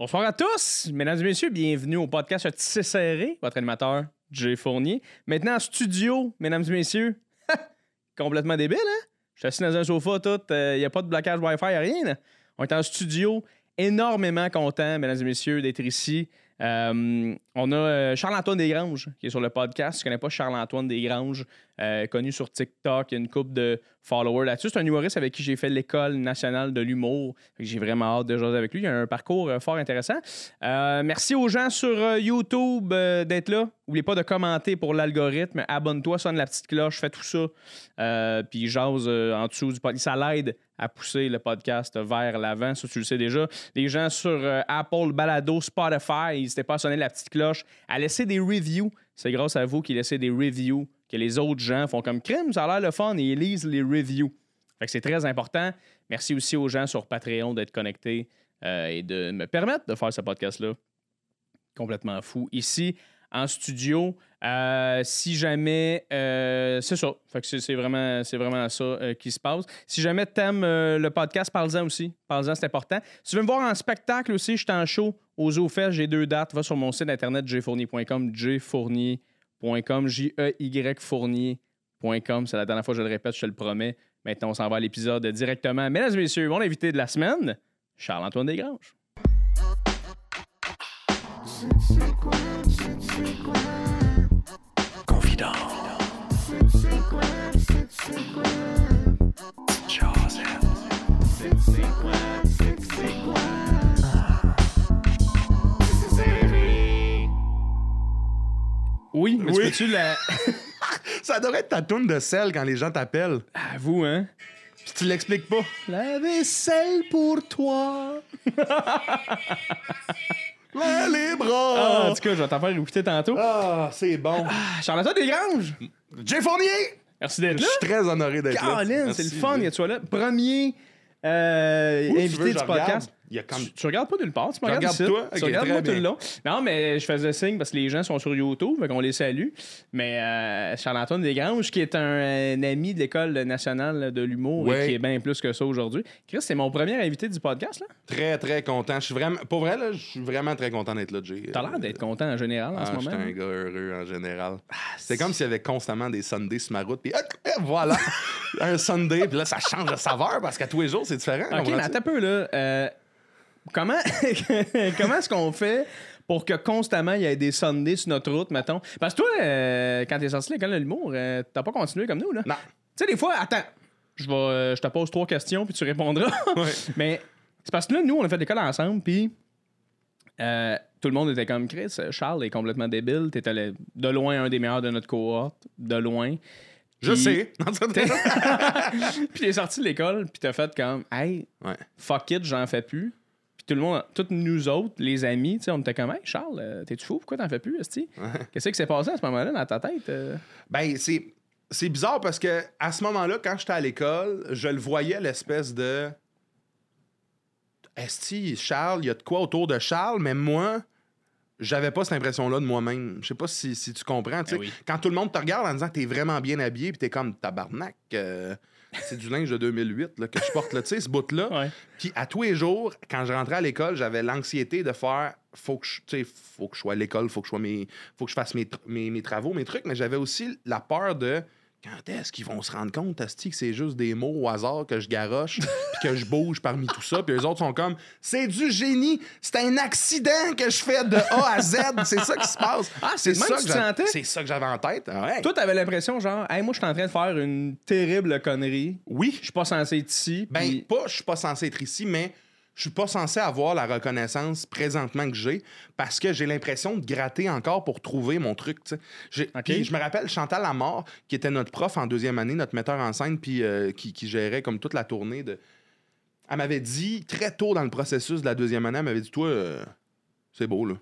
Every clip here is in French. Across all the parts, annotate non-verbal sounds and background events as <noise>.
Bonsoir à tous, mesdames et messieurs, bienvenue au podcast Tissé Serré, votre animateur Jay Fournier. Maintenant en studio, mesdames et messieurs, <laughs> complètement débile, hein? Je suis assis dans un sofa, tout, il n'y a pas de blocage Wi-Fi, rien. On est en studio, énormément content, mesdames et messieurs, d'être ici. Euh, on a euh, Charles-Antoine Desgranges qui est sur le podcast. Si tu connais pas Charles-Antoine Desgranges, euh, connu sur TikTok, il y a une couple de followers là-dessus. C'est un humoriste avec qui j'ai fait l'école nationale de l'humour. J'ai vraiment hâte de jaser avec lui. Il a un parcours fort intéressant. Merci aux gens sur YouTube d'être là. N'oubliez pas de commenter pour l'algorithme. Abonne-toi, sonne la petite cloche, fais tout ça. Puis jase en dessous du podcast. Ça l'aide à pousser le podcast vers l'avant. Ça, tu le sais déjà. Les gens sur euh, Apple, Balado, Spotify, n'hésitez pas à sonner la petite cloche, à laisser des reviews. C'est grâce à vous qui laissez des reviews que les autres gens font comme crime. Ça a l'air le fun et ils lisent les reviews. Fait que c'est très important. Merci aussi aux gens sur Patreon d'être connectés euh, et de me permettre de faire ce podcast-là. Complètement fou. Ici, en studio, euh, si jamais. euh, c'est ça. Fait c'est, vraiment, vraiment ça euh, qui se passe. Si jamais t'aimes le podcast, parle-en aussi. Parle-en, c'est important. Si tu veux me voir en spectacle aussi, je suis en show aux OFES. J'ai deux dates. Va sur mon site internet jfournier.com, jfournier.com, J-E-Y fournier.com. C'est la dernière fois que je le répète, je te le promets. Maintenant, on s'en va à l'épisode directement. Mesdames et messieurs, mon invité de la semaine, Charles-Antoine Desgranges. Confident. Oui, mais Oui. tu peux-tu la. <laughs> Ça devrait être ta tourne de sel quand les gens t'appellent. À vous, hein? Puis tu l'expliques pas. La vaisselle pour toi. <laughs> Les Ah, bras! en tout cas, je vais t'en faire écouter tantôt. Ah, c'est bon. Ah, Charles-Antoine Desgranges! Jay Fournier! Merci Je d'être là. suis très honoré d'être là. Caroline, c'est le fun, il y a toi là. Premier euh, invité du je podcast. regarde? Il y a comme... Tu, tu regardes pas nulle part, tu me regardes regarde toi? Tu regardes tout le long. Non, mais je faisais signe parce que les gens sont sur YouTube, fait qu'on les salue. Mais euh, Charles-Antoine Desgranges, qui est un, un ami de l'École nationale de l'humour et qui est bien plus que ça aujourd'hui. Chris, c'est mon premier invité du podcast, là. Très, très content. Je suis vraiment... Pour vrai, là, je suis vraiment très content d'être là, Jay. T'as l'air d'être content en général en Ah, ce je suis moment. un gars heureux en général. c'est comme s'il y avait constamment des Sundays sur ma route, puis voilà, <laughs> un Sunday, puis là, ça change de saveur parce qu'à tous les jours, c'est différent. OK, mais attends un peu, là. Euh, comment <laughs> comment est-ce qu'on fait pour que constamment il y ait des Sundays sur notre route, mettons? Parce que toi, euh, quand t'es sorti de l'école de l'humour, euh, t'as pas continué comme nous, là. Non. Tu sais, des fois, attends, je vais, euh, je te pose trois questions puis tu répondras. <laughs> Ouais. mais c'est parce que là, nous, on a fait l'école ensemble, puis euh, tout le monde était comme Chris. Charles est complètement débile. T'étais le- de loin un des meilleurs de notre cohorte, de loin. Je Puis- sais. <laughs> Puis t'es sorti de l'école, puis t'as fait comme, hey, Ouais. fuck it, j'en fais plus. Tout le monde, tous nous autres, les amis, tu sais, on était comme, hey, Charles, euh, t'es-tu fou? Pourquoi t'en fais plus, esti? Qu'est-ce qui s'est passé à ce moment-là dans ta tête? euh? Ben, c'est, c'est bizarre parce que à ce moment-là, quand j'étais à l'école, je le voyais l'espèce de. Esti, Charles, il y a de quoi autour de Charles, mais moi, j'avais pas cette impression-là de moi-même. Je sais pas si, si tu comprends. Ben oui. Quand tout le monde te regarde en disant que t'es vraiment bien habillé, puis t'es comme tabarnak. euh, c'est du linge de 2008 là, que je porte là, tu sais, ce bout-là. Ouais. Puis à tous les jours, quand je rentrais à l'école, j'avais l'anxiété de faire faut que je, faut que je sois à l'école, faut que je sois mes, faut que je fasse mes, mes, mes travaux, mes trucs, mais j'avais aussi la peur de quand est-ce qu'ils vont se rendre compte, Asti, que c'est juste des mots au hasard que je garoche, <laughs> puis que je bouge parmi tout ça, puis les autres sont comme c'est du génie, c'est un accident que je fais de A à Z, c'est ça qui se passe. Ah, c'est ça que sentais? C'est ça que j'avais en tête. Ouais. Toi, t'avais l'impression, genre, hey, moi, je suis en train de faire une terrible connerie. Oui. Je suis pas censé être ici. Ben, pas, je suis pas censé être ici, mais je suis pas censé avoir la reconnaissance présentement que j'ai parce que j'ai l'impression de gratter encore pour trouver mon truc. Puis je me rappelle Chantal Lamar, qui était notre prof en deuxième année, notre metteur en scène, puis euh, qui, qui gérait comme toute la tournée de. Elle m'avait dit très tôt dans le processus de la deuxième année, elle m'avait dit Toi, euh, c'est beau, là.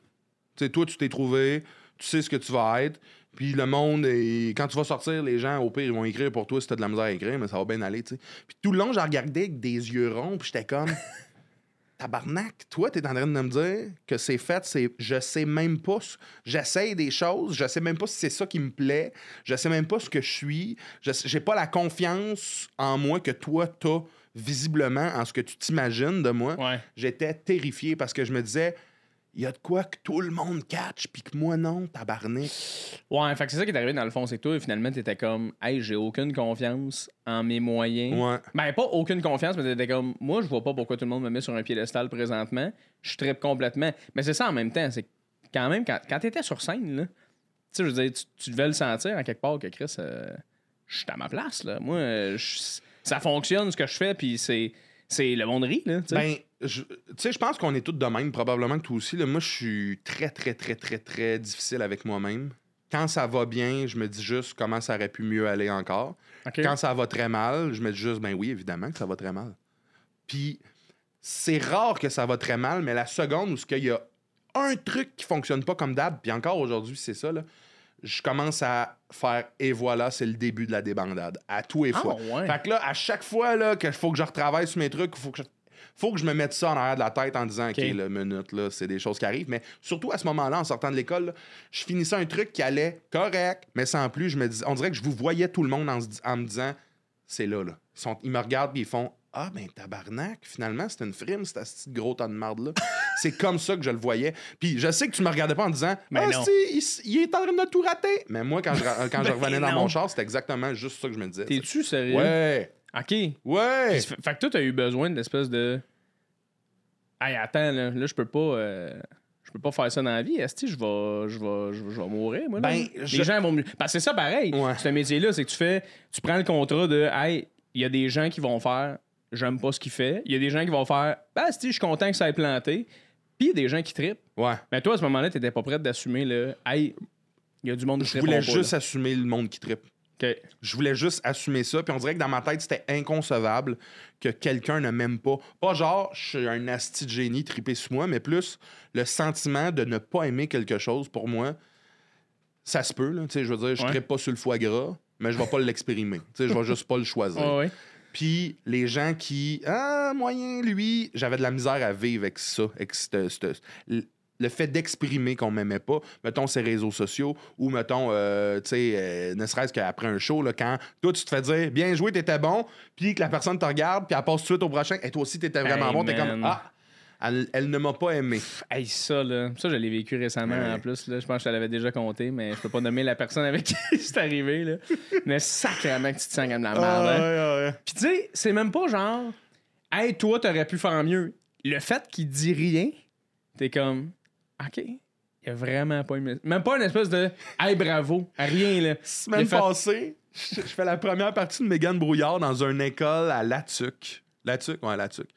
Sais, toi, tu t'es trouvé, tu sais ce que tu vas être. Puis le monde, et quand tu vas sortir, les gens, au pire, ils vont écrire pour toi si t'as de la misère à écrire, mais ça va bien aller, tu sais. Puis tout le long, je regardais avec des yeux ronds, puis j'étais comme. <laughs> Tabarnak, toi, t'es en train de me dire que c'est fait, c'est. Je sais même pas. J'essaye des choses, je sais même pas si c'est ça qui me plaît, je sais même pas ce que je suis, j'ai pas la confiance en moi que toi, t'as visiblement en ce que tu t'imagines de moi, Ouais. j'étais terrifié parce que je me disais, il y a de quoi que tout le monde catch, puis que moi non, tabarnak. Ouais, fait c'est ça qui est arrivé dans le fond, c'est que toi, finalement, t'étais comme, hey, j'ai aucune confiance en mes moyens. Ouais. Ben, pas aucune confiance, mais t'étais comme, moi, je vois pas pourquoi tout le monde me met sur un piédestal présentement. Je trippe complètement. Mais c'est ça en même temps, c'est quand même, quand, quand t'étais sur scène, là, tu sais, je veux dire, tu, tu devais le sentir en quelque part que Chris, euh, je suis à ma place, là. Moi, euh, ça fonctionne ce que je fais, puis c'est, c'est le monde rit, là. Ben, je- tu sais, je pense qu'on est tous de même, probablement que toi aussi. Là. Moi, je suis très, très, très, très, très difficile avec moi-même. Quand ça va bien, je me dis juste comment ça aurait pu mieux aller encore. Quand ça va très mal, je me dis juste, ben oui, évidemment que ça va très mal. Puis, c'est rare que ça va très mal, mais la seconde où il y a un truc qui fonctionne pas comme d'hab, puis encore aujourd'hui, c'est ça, là, je commence à faire et voilà, c'est le début de la débandade. À tous les Ah, fois. ouais. Fait que là, à chaque fois là, qu'il faut que je retravaille sur mes trucs, il faut que je. Faut que je me mette ça en arrière de la tête en disant, OK, OK. là, minute, là, c'est des choses qui arrivent. Mais surtout à ce moment-là, en sortant de l'école, là, je finissais un truc qui allait correct, mais sans plus. Je me dis, on dirait que je vous voyais tout le monde en, me disant, c'est là, là. Ils, sont- ils me regardent et ils font, ah, ben tabarnak, finalement, c'est une frime, c'est ce gros tas de marde-là. <laughs> c'est comme ça que je le voyais. Puis je sais que tu me regardais pas en disant, Mais ah, non. si, il, est en train de tout rater. Mais moi, quand je, quand je <laughs> Ben revenais dans mon char, c'était exactement juste ça que je me disais. T'es-tu sérieux? Ouais. OK. Ouais. Fait fait que toi, t'as eu besoin de l'espèce de. Hey, attends, là, là je peux pas. euh, Je peux pas faire ça dans la vie. Est-ce que je vais, je, vais, je, vais, je vais mourir, moi? là? Ben, Les je- gens vont. Parce que c'est ça pareil. Ouais. Ce métier-là, c'est que tu fais. Tu prends le contrat de. Hey, il y a des gens qui vont faire. J'aime pas ce qu'il fait. Il y a des gens qui vont faire. Ben, si, je suis content que ça ait planté. Puis il y a des gens qui trippent. Ouais. Mais toi, à ce moment-là, t'étais pas prête d'assumer le. Hey, il y a du monde qui Je voulais juste assumer le monde qui trippe. Je voulais juste assumer ça. Puis on dirait que dans ma tête, c'était inconcevable que quelqu'un ne m'aime pas. Pas genre, je suis un asti de génie trippé sur moi, mais plus le sentiment de ne pas aimer quelque chose, pour moi, ça se peut. Là. Je veux dire, je Ouais. trippe pas sur le foie gras, mais je vais pas sais, Je vais juste pas le choisir. Ouais, ouais. Puis les gens qui, ah, moyen, lui, j'avais de la misère à vivre avec ça, avec cette- cette- le- fait d'exprimer qu'on m'aimait pas, mettons ses réseaux sociaux, ou mettons, euh, tu sais, euh, ne serait-ce qu'après un show, là, quand toi, tu te fais dire, bien joué, t'étais bon, puis que la personne te regarde, puis elle passe tout de suite au prochain, et toi aussi, t'étais vraiment Hey, bon, t'es comme, ah, elle, elle ne m'a pas aimé. Hey, ça, là. Ça, je l'ai vécu récemment Ouais. en plus. Là. Je pense que je l'avais déjà compté, mais je peux pas nommer la personne avec <laughs> qui c'est arrivé. Là. Mais sacrément que tu te sens comme la merde. hein. Puis tu sais, c'est même pas genre, hey, toi, t'aurais pu faire mieux. Le fait qu'il dit rien, t'es comme, OK. Il a vraiment pas aimé. Même pas une espèce de, hey, bravo. Rien, là. Semaine fait- passée, je, je fais la première partie de Mégane Brouillard dans une école à Latuc. Latuc, ouais, Latuc.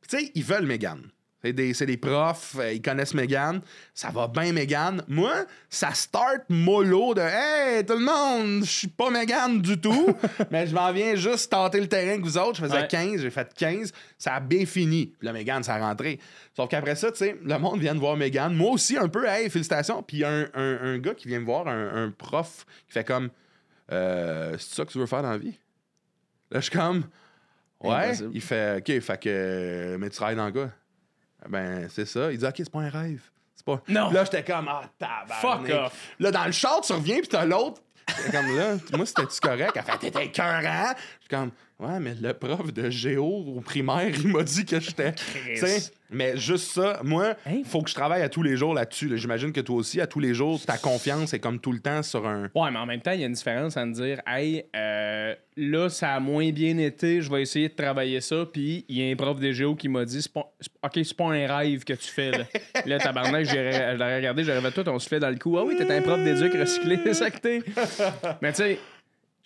Puis tu sais, ils veulent Mégane. C'est des, des profs, euh, ils connaissent Mégane. Ça va bien, Mégane. Moi, ça start mollo de Hey, tout le monde, je suis pas Mégane du tout, <laughs> mais je m'en viens juste tenter le terrain que vous autres. Je faisais Ouais. 15, j'ai fait 15. Ça a bien fini. Puis là, Mégane, ça a rentré. Sauf qu'après ça, tu sais, le monde vient de voir Mégane. Moi aussi, un peu, hey, félicitations. Puis il y a un, un- un gars qui vient me voir, un, un prof, qui fait comme euh, C'est ça que tu veux faire dans la vie? Là, je suis comme Ouais. Impossible. Il fait OK, fait que. Mais tu travailles dans le gars. Ben, c'est ça. Il dit OK, c'est pas un rêve. C'est pas. Non. Là, j'étais comme Ah, tabarnak. Fuck off. Là, dans le char, tu reviens, puis t'as l'autre. Comme là, moi, c'était-tu correct? Elle fait, t'étais écœurant. Je suis comme, ouais, mais le prof de géo au primaire, il m'a dit que j'étais. <laughs> Mais juste ça, moi, Hein? faut que je travaille à tous les jours là-dessus. là. J'imagine que toi aussi, à tous les jours, ta confiance est comme tout le temps sur un. Ouais, mais en même temps, il y a une différence à me dire, hey, euh, là, ça a moins bien été, je vais essayer de travailler ça. Puis il y a un prof de géo qui m'a dit, pas, OK, c'est pas un rêve que tu fais. Là, <laughs> là tabarnak, l'aurais regardé, j'aurais tout, on se fait dans le coup. Ah oui, t'es un prof d'éduc recyclé, <laughs> c'est ça que t'es. Mais tu sais,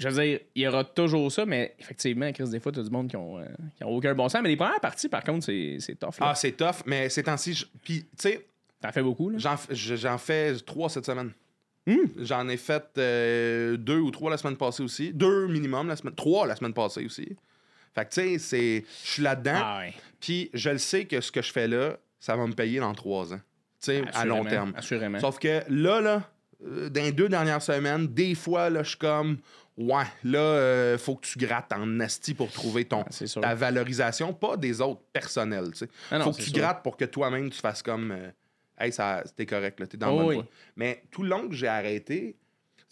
je veux dire, il y aura toujours ça, mais effectivement, Chris, des fois, t'as du monde qui ont, euh, qui ont aucun bon sens. Mais les premières parties, par contre, c'est c'est tough. Là. Ah, c'est tough, mais ces temps-ci, je- puis, tu sais, T'en fais beaucoup, là? j'en fais trois cette semaine. Hmm. J'en ai fait euh, deux ou trois la semaine passée aussi. Deux minimum la semaine. Trois la semaine passée aussi. Fait que, tu sais, c'est. Je suis là-dedans. Ah ouais. Puis je le sais que ce que je fais là, ça va me payer dans trois ans. Tu sais, à long terme. Assurément. Sauf que là, là, euh, dans les deux dernières semaines, des fois, là, je suis comme. Ouais, là, euh, faut que tu grattes en asti pour trouver ton, Ah, ta valorisation, pas des autres personnels. Sais. Ah faut que tu sûr. grattes pour que toi-même tu fasses comme. euh, hey, t'es correct, là, t'es dans Oh le bonne oui. voie. Mais tout le long que j'ai arrêté,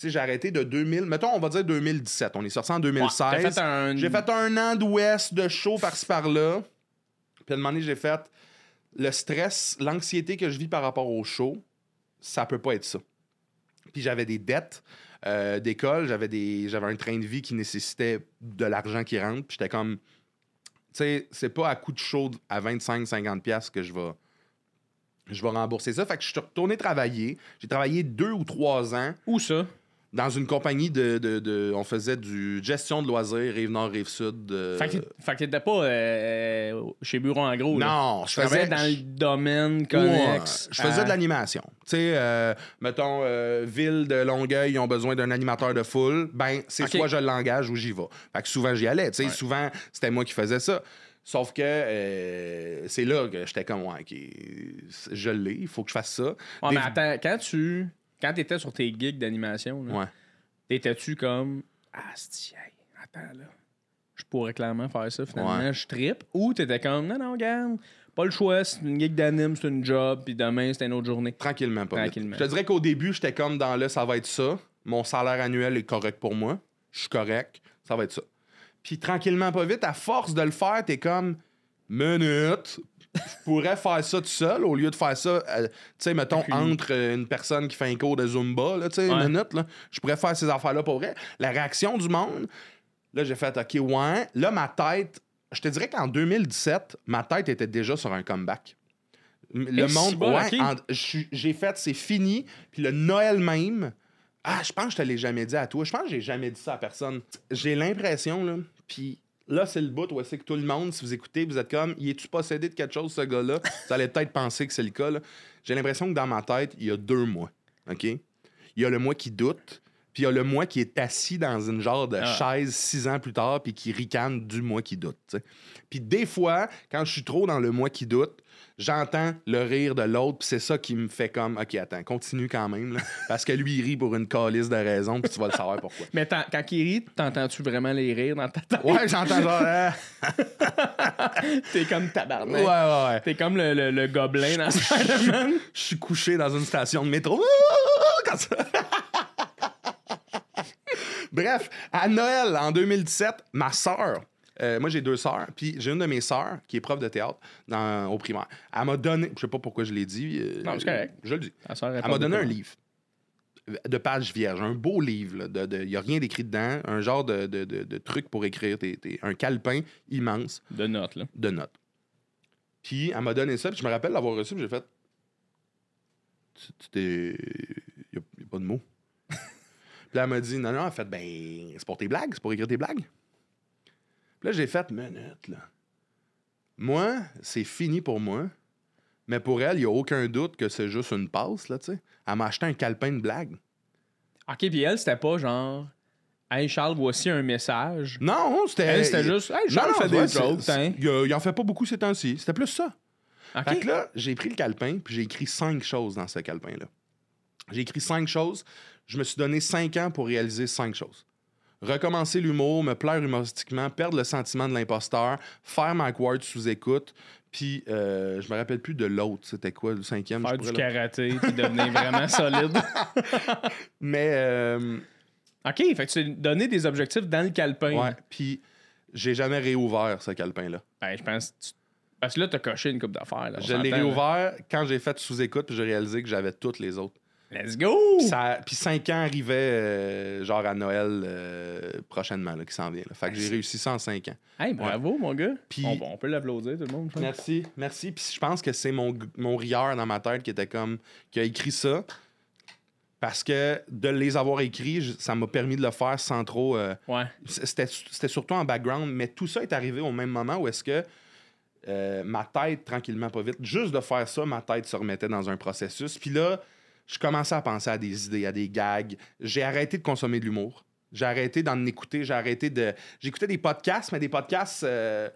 j'ai arrêté de 2000, mettons, on va dire 2017. On est sorti en Ouais, 2016. t'as fait un- J'ai fait un an d'ouest de show par-ci par-là. Puis à un moment donné, j'ai fait le stress, l'anxiété que je vis par rapport au show, ça peut pas être ça. Puis j'avais des dettes euh, d'école, j'avais des j'avais un train de vie qui nécessitait de l'argent qui rentre, puis j'étais comme tu sais, c'est pas à coup de show à 25 50 pièces que je vais je vais rembourser ça. Fait que je suis retourné travailler. J'ai travaillé deux ou trois ans Où ça? Dans une compagnie de, de- de- On faisait du gestion de loisirs, Rive-Nord, Rive-Sud. euh, Fait que, fait que t'étais pas euh, chez Bureau en gros. là. Non, je Tu travaillais faisais. dans le domaine Ouais, connexe. je faisais à- de l'animation. Tu sais, euh, mettons, euh, Ville de Longueuil, ils ont besoin d'un animateur de foule. Ben, c'est soit je l'engage ou j'y vais. Fait que souvent, j'y allais. Tu sais, Ouais. souvent, c'était moi qui faisais ça. Sauf que euh, c'est là que j'étais comme, ouais, je l'ai, il faut que je fasse ça. Ouais, Des- mais attends, quand tu. Quand t'étais sur tes gigs d'animation, là, Ouais. t'étais-tu comme. Ah, c'est hey, attends là. Je pourrais clairement faire ça finalement. Ouais. Je trippe. Ou t'étais comme. Non, non, regarde. Pas le choix. C'est une gig d'anime, c'est une job. Puis demain, c'est une autre journée. Tranquillement, pas vite. Tranquillement. Je te dirais qu'au début, j'étais comme dans le ça va être ça. Mon salaire annuel est correct pour moi. Je suis correct. Ça va être ça. Puis tranquillement, pas vite, à force de le faire, t'es comme minute. Je pourrais faire ça tout seul au lieu de faire ça, euh, tu sais, mettons, entre euh, une personne qui fait un cours de Zumba, là, tu sais, Ouais. une minute, là. Je pourrais faire ces affaires-là pour vrai. La réaction du monde, là, j'ai fait, OK, ouais. Là, ma tête, je te dirais qu'en 2017, ma tête était déjà sur un comeback. Le monde, bon, ouais, j'ai fait, c'est fini. Puis le Noël même, ah, je pense que je te l'ai jamais dit à toi. Je pense que j'ai jamais dit ça à personne. J'ai l'impression, là, puis là, c'est le bout où c'est que tout le monde, si vous écoutez, vous êtes comme, y es-tu possédé de quelque chose, ce gars-là? <laughs> vous allez peut-être penser que c'est le cas. J'ai l'impression que dans ma tête, il y a deux mois, OK? Il y a le moi qui doute, puis il y a le moi qui est assis dans une genre de Ah. chaise six ans plus tard, puis qui ricane du moi qui doute. Puis des fois, quand je suis trop dans le moi qui doute, j'entends le rire de l'autre, puis c'est ça qui me fait comme, OK, attends, continue quand même, là, <laughs> parce que lui, il rit pour une calice de raison, puis tu vas le savoir pourquoi. Mais quand il rit, t'entends-tu vraiment les rires dans ta tête? Ouais, j'entends genre, <laughs> Ah. T'es comme ouais, tabarnak. ouais, ouais. T'es comme le, le- le gobelin dans Spider-Man. <laughs> Je suis couché dans une station de métro. Ça. Bref, à Noël en 2017, ma sœur, euh, moi j'ai deux sœurs, puis j'ai une de mes sœurs qui est prof de théâtre dans, au primaire. Elle m'a donné, je sais pas pourquoi je l'ai dit. euh, Non, c'est correct. Je le dis. Elle m'a donné un livre de pages vierges, un beau livre. Il n'y a rien d'écrit dedans, un genre de, de, de- truc pour écrire, tes- tes- un calepin immense De notes, là. de notes. Puis elle m'a donné ça, puis je me rappelle l'avoir reçu, puis j'ai fait. Tu t'es. Il n'y a, pas de mots. <laughs> puis elle m'a dit non, non, a fait ben, c'est pour tes blagues, c'est pour écrire tes blagues. Puis là, j'ai fait minute, là. Moi, c'est fini pour moi. Mais pour elle, il n'y a aucun doute que c'est juste une passe, là, tu sais. Elle m'a acheté un calepin de blagues. Ok, puis elle, c'était pas genre. Hey Charles, voici un message. Non, c'était. Elle, c'était juste. Hey, Charles fait ouais, des jokes, hein. Il, il en fait pas beaucoup ces temps-ci. C'était plus ça. Ok. Fait que là, j'ai pris le calepin, puis j'ai écrit cinq choses dans ce calepin-là. J'ai écrit cinq choses. Je me suis donné cinq ans pour réaliser cinq choses. Recommencer l'humour, me plaire humoristiquement, perdre le sentiment de l'imposteur, faire Mike Ward sous écoute, puis euh, je me rappelle plus de l'autre. C'était quoi le cinquième? Faire je du karaté, puis devenir vraiment <laughs> solide. Mais euh, Ok, fait que tu donné des objectifs dans le calepin. ouais, puis j'ai jamais réouvert ce calepin-là. Ben, je pense. tu- Parce que là, t'as coché une coupe d'affaires. Je l'ai réouvert quand j'ai fait sous écoute, puis j'ai réalisé que j'avais toutes les autres. Let's go! Puis ça- Puis cinq ans arrivaient euh, genre à Noël euh, prochainement, là, qui s'en vient. là. Fait que j'ai réussi ça en cinq ans. Hey, bravo, mon gars. On, on peut l'applaudir, tout le monde. Merci, merci. Puis je pense que c'est mon, mon rieur dans ma tête qui était comme, qui a écrit ça. Parce que de les avoir écrits, ça m'a permis de le faire sans trop. euh, Ouais. c'était c'était surtout en background, mais tout ça est arrivé au même moment où est-ce que ma tête, tranquillement, pas vite, juste de faire ça, ma tête se remettait dans un processus. Puis là, je commençais à penser à des idées, à des gags. J'ai arrêté de consommer de l'humour. J'ai arrêté d'en écouter. J'ai arrêté de. J'écoutais des podcasts, mais des podcasts. euh,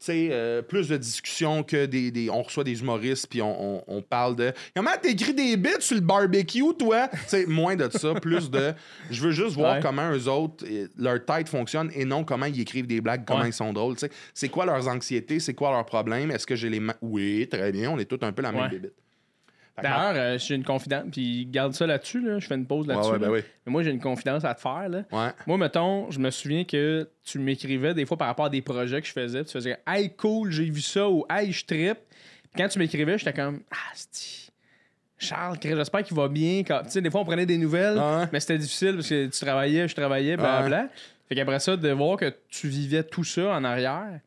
tu sais, euh, plus de discussions que des, des- On reçoit des humoristes, puis on, on- on parle de. Comment t'écris des bits sur le barbecue, toi? Tu sais, moins de ça, plus de. Je veux juste voir Ouais. comment eux autres, euh, leur tête fonctionne et non comment ils écrivent des blagues, comment Ouais. ils sont drôles. tu sais. C'est quoi leurs anxiétés, c'est quoi leurs problèmes? Est-ce que j'ai les. ma- Oui, très bien, on est tous un peu la même Ouais. bébite. D'ailleurs, euh, j'ai une confidence, puis garde ça là-dessus, là, je fais une pause là-dessus. ouais, ouais, là. ben oui. Mais moi, j'ai une confidence à te faire. Là. Ouais. Moi, mettons, je me souviens que tu m'écrivais des fois par rapport à des projets que je faisais. Tu faisais Hey, cool, j'ai vu ça ou Hey, je trippe. Puis quand tu m'écrivais, j'étais comme Ah. Charles, j'espère qu'il va bien. Quand- Tu sais, des fois, on prenait des nouvelles, mais c'était difficile parce que tu travaillais, je travaillais, blablabla. Fait qu'après ça, de voir que tu vivais tout ça en arrière,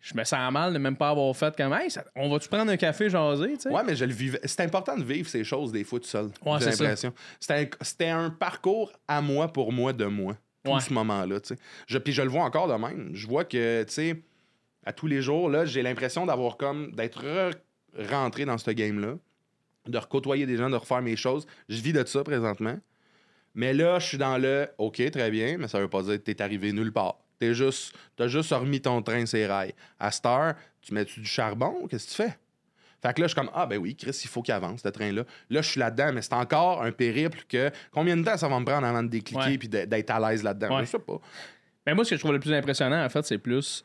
je me sens mal de même pas avoir fait comme Hey, ça- on va-tu prendre un café jaser, tu sais? Ouais, mais je le vivais. C'est important de vivre ces choses des fois tout seul. Ouais, j'ai l'impression. C'était un, parcours à moi pour moi de moi. Tout Ouais. ce moment-là, tu sais. Je, puis je le vois encore de même. Je vois que, tu sais, à tous les jours, là, j'ai l'impression d'avoir comme. d'être re- rentré dans ce game-là, de recôtoyer des gens, de refaire mes choses. Je vis de ça présentement. Mais là, je suis dans le OK, très bien, mais ça veut pas dire que t'es arrivé nulle part. T'es juste, t'as juste remis ton train ses rails. À cette heure, tu mets-tu du charbon? Qu'est-ce que tu fais? Fait que là, je suis comme, ah ben oui, Chris, il faut qu'il avance, ce train-là. Là, je suis là-dedans, mais c'est encore un périple que. Combien de temps ça va me prendre avant de décliquer puis d'être à l'aise là-dedans? Ouais. Je sais pas. Mais moi, ce que je trouve le plus impressionnant, en fait, c'est plus.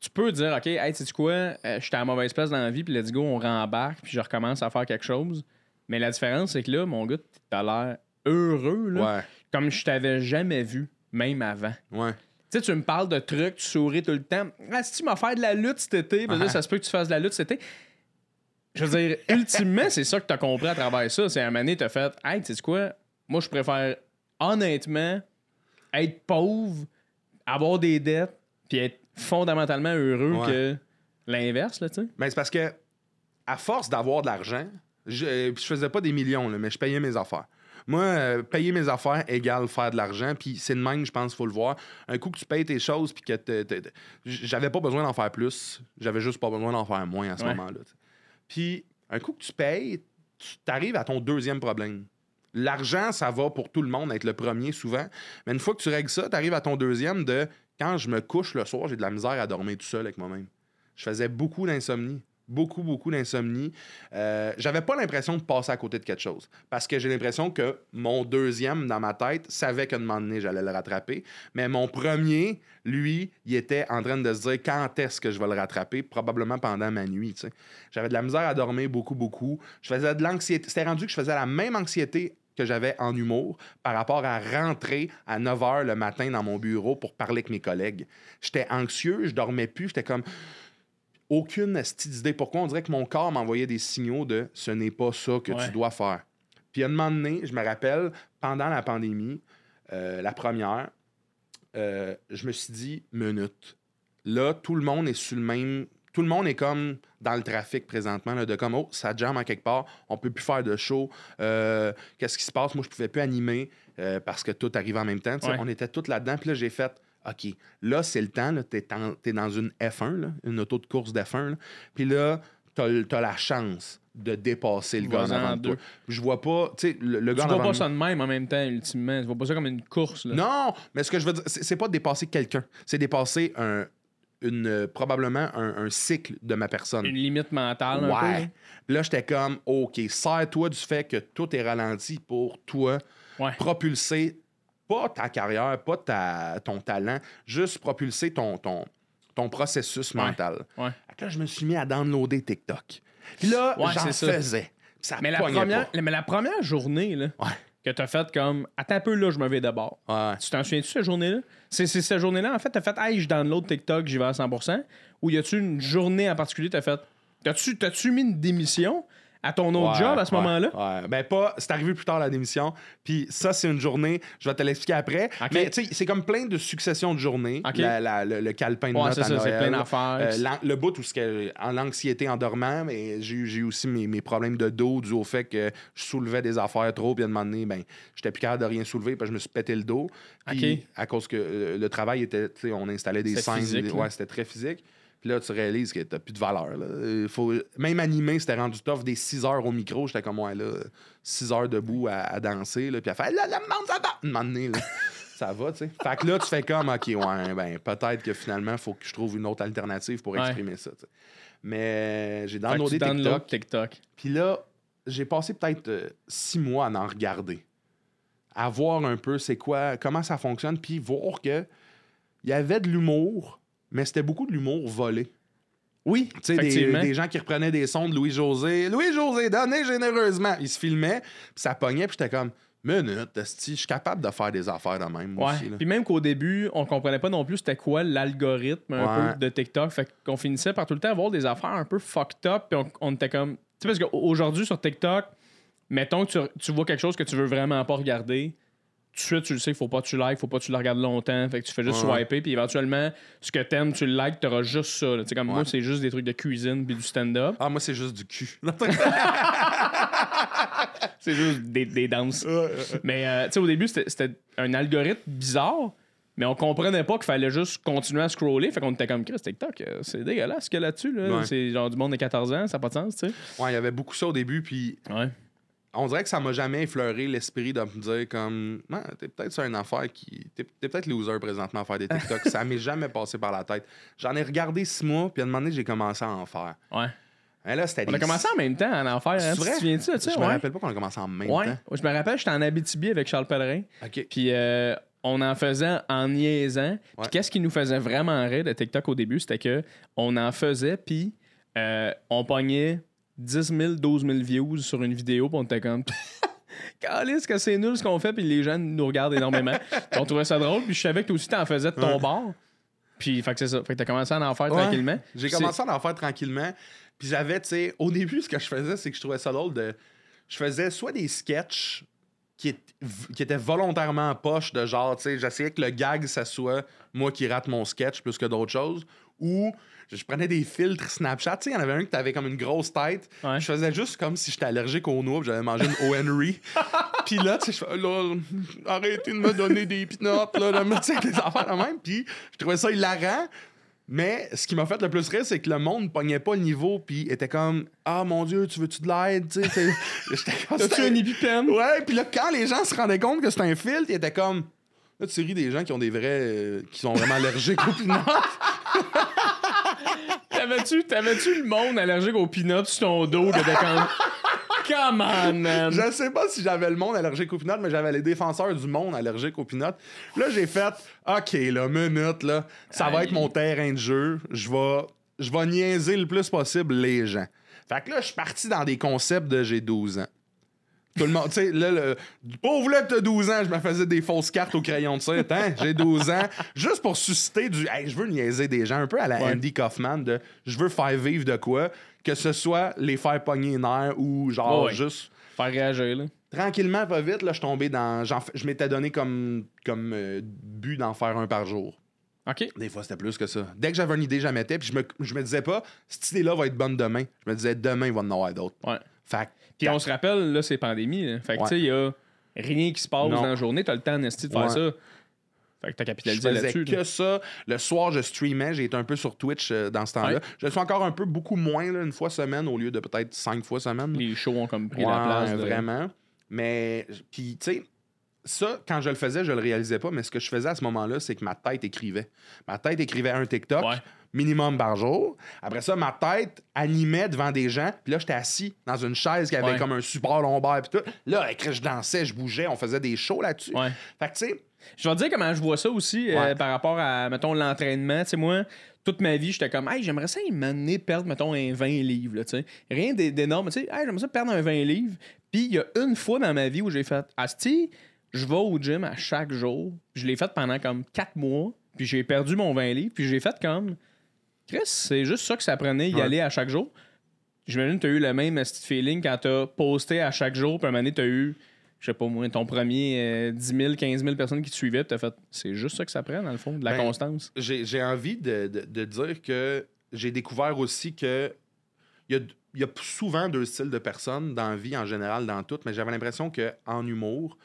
Tu peux dire, OK, hey, sais-tu quoi, euh, j'étais à la mauvaise place dans la vie, puis let's go, on rembarque, puis je recommence à faire quelque chose. Mais la différence, c'est que là, mon gars, t'as l'air heureux, là, Ouais, comme je t'avais jamais vu, même avant. ouais. Tu sais, tu me parles de trucs, tu souris tout le temps. Ah, si tu m'as fait de la lutte cet été, ben là, ça se peut que tu fasses de la lutte cet été. Je veux dire, ultimement, c'est ça que tu as compris à travers ça. C'est à un moment donné, tu as fait, hey, tu sais quoi, moi, je préfère honnêtement être pauvre, avoir des dettes, puis être fondamentalement heureux Ouais. que l'inverse, là, tu sais. Mais c'est parce que, à force d'avoir de l'argent, je, puis je faisais pas des millions, là, mais je payais mes affaires. Moi, euh, payer mes affaires égale faire de l'argent, puis c'est de même, je pense, qu'il faut le voir. Un coup que tu payes tes choses, puis que t'es- t'es- t'es- j'avais pas besoin d'en faire plus, j'avais juste pas besoin d'en faire moins à ce Ouais. moment-là. Puis, un coup que tu payes, tu arrives à ton deuxième problème. L'argent, ça va pour tout le monde être le premier souvent. Mais une fois que tu règles ça, tu arrives à ton deuxième de quand je me couche le soir, j'ai de la misère à dormir tout seul avec moi-même. Je faisais beaucoup d'insomnie. Beaucoup, beaucoup d'insomnie. Euh, J'avais pas l'impression de passer à côté de quelque chose. Parce que j'ai l'impression que mon deuxième, dans ma tête, savait qu'à un moment donné, j'allais le rattraper. Mais mon premier, lui, il était en train de se dire quand est-ce que je vais le rattraper, probablement pendant ma nuit. J'avais de la misère à dormir beaucoup, beaucoup. Je faisais de l'anxiété. C'était rendu que je faisais la même anxiété que j'avais en humour par rapport à rentrer à 9 h le matin dans mon bureau pour parler avec mes collègues. J'étais anxieux, je dormais plus, j'étais comme aucune d'idée. Pourquoi on dirait que mon corps m'envoyait des signaux de ce n'est pas ça que Ouais. tu dois faire. Puis à un moment donné, je me rappelle, pendant la pandémie, euh, la première, euh, je me suis dit, minute. Là, tout le monde est sur le même. Tout le monde est comme dans le trafic présentement, là, de comme, oh, ça jam à quelque part, on peut plus faire de show. Euh, Qu'est-ce qui se passe? Moi, je pouvais plus animer parce que tout arrive en même temps. Ouais. On était tous là-dedans. Puis là, j'ai fait, OK, là, c'est le temps. Tu es, dans une F1, là, une auto de course d'F1. là. Puis là, tu as, la chance de dépasser le gars avant toi. deux. Je vois pas, tu sais, le, le gars Tu vois pas ça de même en même temps, ultimement. Tu vois pas ça comme une course, là. non, mais ce que je veux dire, c'est pas dépasser quelqu'un. C'est dépasser un, une, euh, probablement un, un cycle de ma personne. Une limite mentale, un peu. ouais. là. Puis Là, j'étais comme, OK, sers-toi du fait que tout est ralenti pour toi, Ouais. propulser pas ta carrière, pas ta, ton talent, juste propulser ton, ton, ton processus mental. Ouais. Là, je me suis mis à downloader TikTok. Puis là, Ouais, j'en faisais. Ça Mais la, première, pas. mais la première journée là, que t'as fait comme Attends un peu là, je me vais d'abord. Tu t'en souviens-tu cette journée-là? C'est cette journée-là, en fait, t'as fait Hey, je download TikTok, j'y vais à 100%. Ou y a-tu une journée en particulier, t'as fait T'as-tu t'as-tu mis une démission? À ton autre Ouais, job à ce ouais, moment-là? Ouais. Ben, pas. C'est arrivé plus tard la démission. Puis ça, c'est une journée. Je vais te l'expliquer après. Mais tu sais, c'est comme plein de successions de journées. Ok. La- la- le, le calepin de notes à ça, Noël. plein d'affaires. Euh, le bout où l'anxiété en dormant, mais j'ai eu aussi mes, mes problèmes de dos dû au fait que je soulevais des affaires trop, puis à un moment donné, ben, j'étais plus capable de rien soulever, puis je me suis pété le dos. Puis à cause que euh, le travail était, tu sais, on installait des scènes, physique, ouais, c'était très physique. Puis là, tu réalises que t'as plus de valeur. Là. Euh, Faut... Même animé, c'était rendu tough. Des 6 heures au micro, j'étais comme, ouais, là, 6 heures debout à, à danser. Là, puis à faire, là, la demande, ça va. Un moment donné, là, <laughs> ça va, tu sais. Fait que là, tu fais comme, OK, ouais, ben, peut-être que finalement, il faut que je trouve une autre alternative pour Ouais. exprimer ça. Mais j'ai Fait que downloadé TikTok. TikTok. Puis là, j'ai passé peut-être euh, six mois à en regarder. À voir un peu c'est quoi, comment ça fonctionne, puis voir que il y avait de l'humour, mais c'était beaucoup de l'humour volé. Oui, Tu sais, des, effectivement. des gens qui reprenaient des sons de Louis-José. Louis-José, donnez généreusement. Il se filmait, puis ça pognait, puis j'étais comme, minute, je suis capable de faire des affaires de même, Ouais. aussi. là. Puis même qu'au début, on comprenait pas non plus c'était quoi l'algorithme un Ouais. peu de TikTok. Fait qu'on finissait par tout le temps avoir des affaires un peu fucked up. Puis on, on était comme. Tu sais, parce qu'aujourd'hui sur TikTok, mettons que tu, tu vois quelque chose que tu veux vraiment pas regarder. Tout de suite, tu le sais, faut pas que tu likes, faut pas que tu le regardes longtemps. Fait que tu fais juste Ouais. swiper, puis éventuellement, ce que t'aimes, tu le likes, t'auras juste ça. Tu sais, comme moi, c'est juste des trucs de cuisine puis du stand-up. Ah, moi, c'est juste du cul. <laughs> <laughs> C'est juste des, des danses. Mais euh, tu sais, au début, c'était un algorithme bizarre, mais on comprenait pas qu'il fallait juste continuer à scroller. Fait qu'on était comme Chris, TikTok, euh, c'est dégueulasse ce qu'il y a là-dessus. Là. Ouais. C'est genre du monde de 14 ans, ça n'a pas de sens, tu sais. ouais, il y avait beaucoup ça au début, puis Ouais. On dirait que ça m'a jamais effleuré l'esprit de me dire comme Ouais, t'es peut-être sur une affaire qui t'es, t'es peut-être loser présentement à faire des TikTok ça m'est jamais passé par la tête j'en ai regardé six mois puis à un moment donné j'ai commencé à en faire Ouais. Hein, là c'était On a commencé en même temps à en faire. Hein, C'est tu vrai? te souviens de ça, tu sais? je me rappelle pas qu'on a commencé en même Ouais. temps Je me rappelle, j'étais en Abitibi avec Charles Pellerin. ok Puis euh, on en faisait en niaisant. Puis Ouais. qu'est-ce qui nous faisait vraiment rire de TikTok au début, c'était que on en faisait, puis euh, on pognait 10 000, 12 000 views sur une vidéo, puis on était comme. <laughs> Calice que c'est nul ce qu'on fait, puis les gens nous regardent énormément. <laughs> Puis on trouvait ça drôle, puis je savais que toi aussi t'en faisais de ton Ouais. bord. Puis, fait que c'est ça. Fait que t'as commencé à en faire Ouais. tranquillement. J'ai commencé à en faire tranquillement. Puis j'avais, tu sais, au début, ce que je faisais, c'est que je trouvais ça drôle de. Je faisais soit des sketchs qui, étaient- qui étaient volontairement en poche, de genre, tu sais, j'essayais que le gag, ça soit moi qui rate mon sketch plus que d'autres choses. Ou je je prenais des filtres Snapchat. Tu sais, il y en avait un que t'avais comme une grosse tête. Ouais. Je faisais juste comme si j'étais allergique aux noix, j'avais mangé une O. Henry. <laughs> Puis là, tu sais, je fais, là, arrêtez de me donner des pinottes, là, de me dire des affaires de même. Puis je trouvais ça hilarant. Mais ce qui m'a fait le plus rire, c'est que le monde pognait pas le niveau, puis était comme Ah mon Dieu, tu veux-tu de l'aide? Tu sais, <laughs> J'étais comme, T'as-tu un épipène? Ouais, puis là, quand les gens se rendaient compte que c'était un filtre, ils étaient comme Là, tu ris des gens qui ont des vrais. euh, qui sont vraiment allergiques aux pinottes. T'avais-tu, t'avais-tu le monde allergique aux peanuts sur ton dos? T'es comme. <laughs> Come on, man! Je sais pas si j'avais le monde allergique aux pinottes, mais j'avais les défenseurs du monde allergiques aux pinottes. Là, j'ai fait OK, là, minute, là, ça va être mon terrain de jeu. Je vais, je vais niaiser le plus possible les gens. Fait que là, je suis parti dans des concepts de j'ai 12 ans. Tout le monde, tu sais, là, le, pauvre là que t'as 12 ans, je me faisais des fausses cartes au crayon de cire. Hein, j'ai 12 ans. Juste pour susciter du. Hey, je veux niaiser des gens, un peu à la Ouais. Andy Kaufman, de je veux faire vivre de quoi, que ce soit les faire pogner les nerfs ou genre ouais. juste Faire réagir, là. tranquillement, pas vite, là, je suis tombé dans. j'en Je m'étais donné comme, comme euh, but d'en faire un par jour. OK. Des fois, c'était plus que ça. Dès que j'avais une idée, je la mettais, puis je me, je me disais pas, cette idée-là va être bonne demain. Je me disais, demain, il va en avoir d'autres. Ouais. Fait Puis on se rappelle, là, c'est pandémie. Là. Fait que, tu sais, il y a rien qui se passe Non. dans la journée. T'as le temps, Nesty, de faire ça. Fait que t'as capitalisé là-dessus. que là. ça. Le soir, je streamais. J'ai été un peu sur Twitch euh, dans ce temps-là. Ouais. Je le suis encore un peu beaucoup moins, là, une fois semaine, au lieu de peut-être cinq fois semaine. Les shows ont comme pris Ouais, la place. de- vraiment. Mais, puis, tu sais, ça, quand je le faisais, je le réalisais pas, mais ce que je faisais à ce moment-là, c'est que ma tête écrivait. Ma tête écrivait un TikTok Ouais. Minimum par jour. Après ça, ma tête animait devant des gens. Puis là, j'étais assis dans une chaise qui avait Ouais. comme un support lombaire. Puis tout. Là, écrit, je dansais, je bougeais, on faisait des shows là-dessus. Ouais. Fait que, tu sais, Je vais te dire comment je vois ça aussi euh, par rapport à, mettons, l'entraînement. Tu sais, moi, toute ma vie, j'étais comme, hey, j'aimerais ça m'amener perdre, mettons, un 20 livres, là, tu sais. Rien d'é- d'énorme, tu sais, hey, j'aimerais ça perdre un 20 livres. Puis il y a une fois dans ma vie où j'ai fait, Asti, je vais au gym à chaque jour. Je l'ai fait pendant comme 4 mois. Puis j'ai perdu mon 20 livres. Puis j'ai fait comme, Chris, c'est juste ça que ça prenait, y Ouais. aller à chaque jour. J'imagine que tu as eu le même feeling quand tu as posté à chaque jour. Puis à un moment donné, tu as eu, je sais pas moi, ton premier euh, 10 000, 15 000 personnes qui te suivaient. Puis tu fait, c'est juste ça que ça prend, dans le fond, de la Ben, constance. j'ai j'ai envie de, de- de dire que j'ai découvert aussi que il y a, il y a souvent deux styles de personnes dans la vie en général, dans tout, mais j'avais l'impression qu'en humour,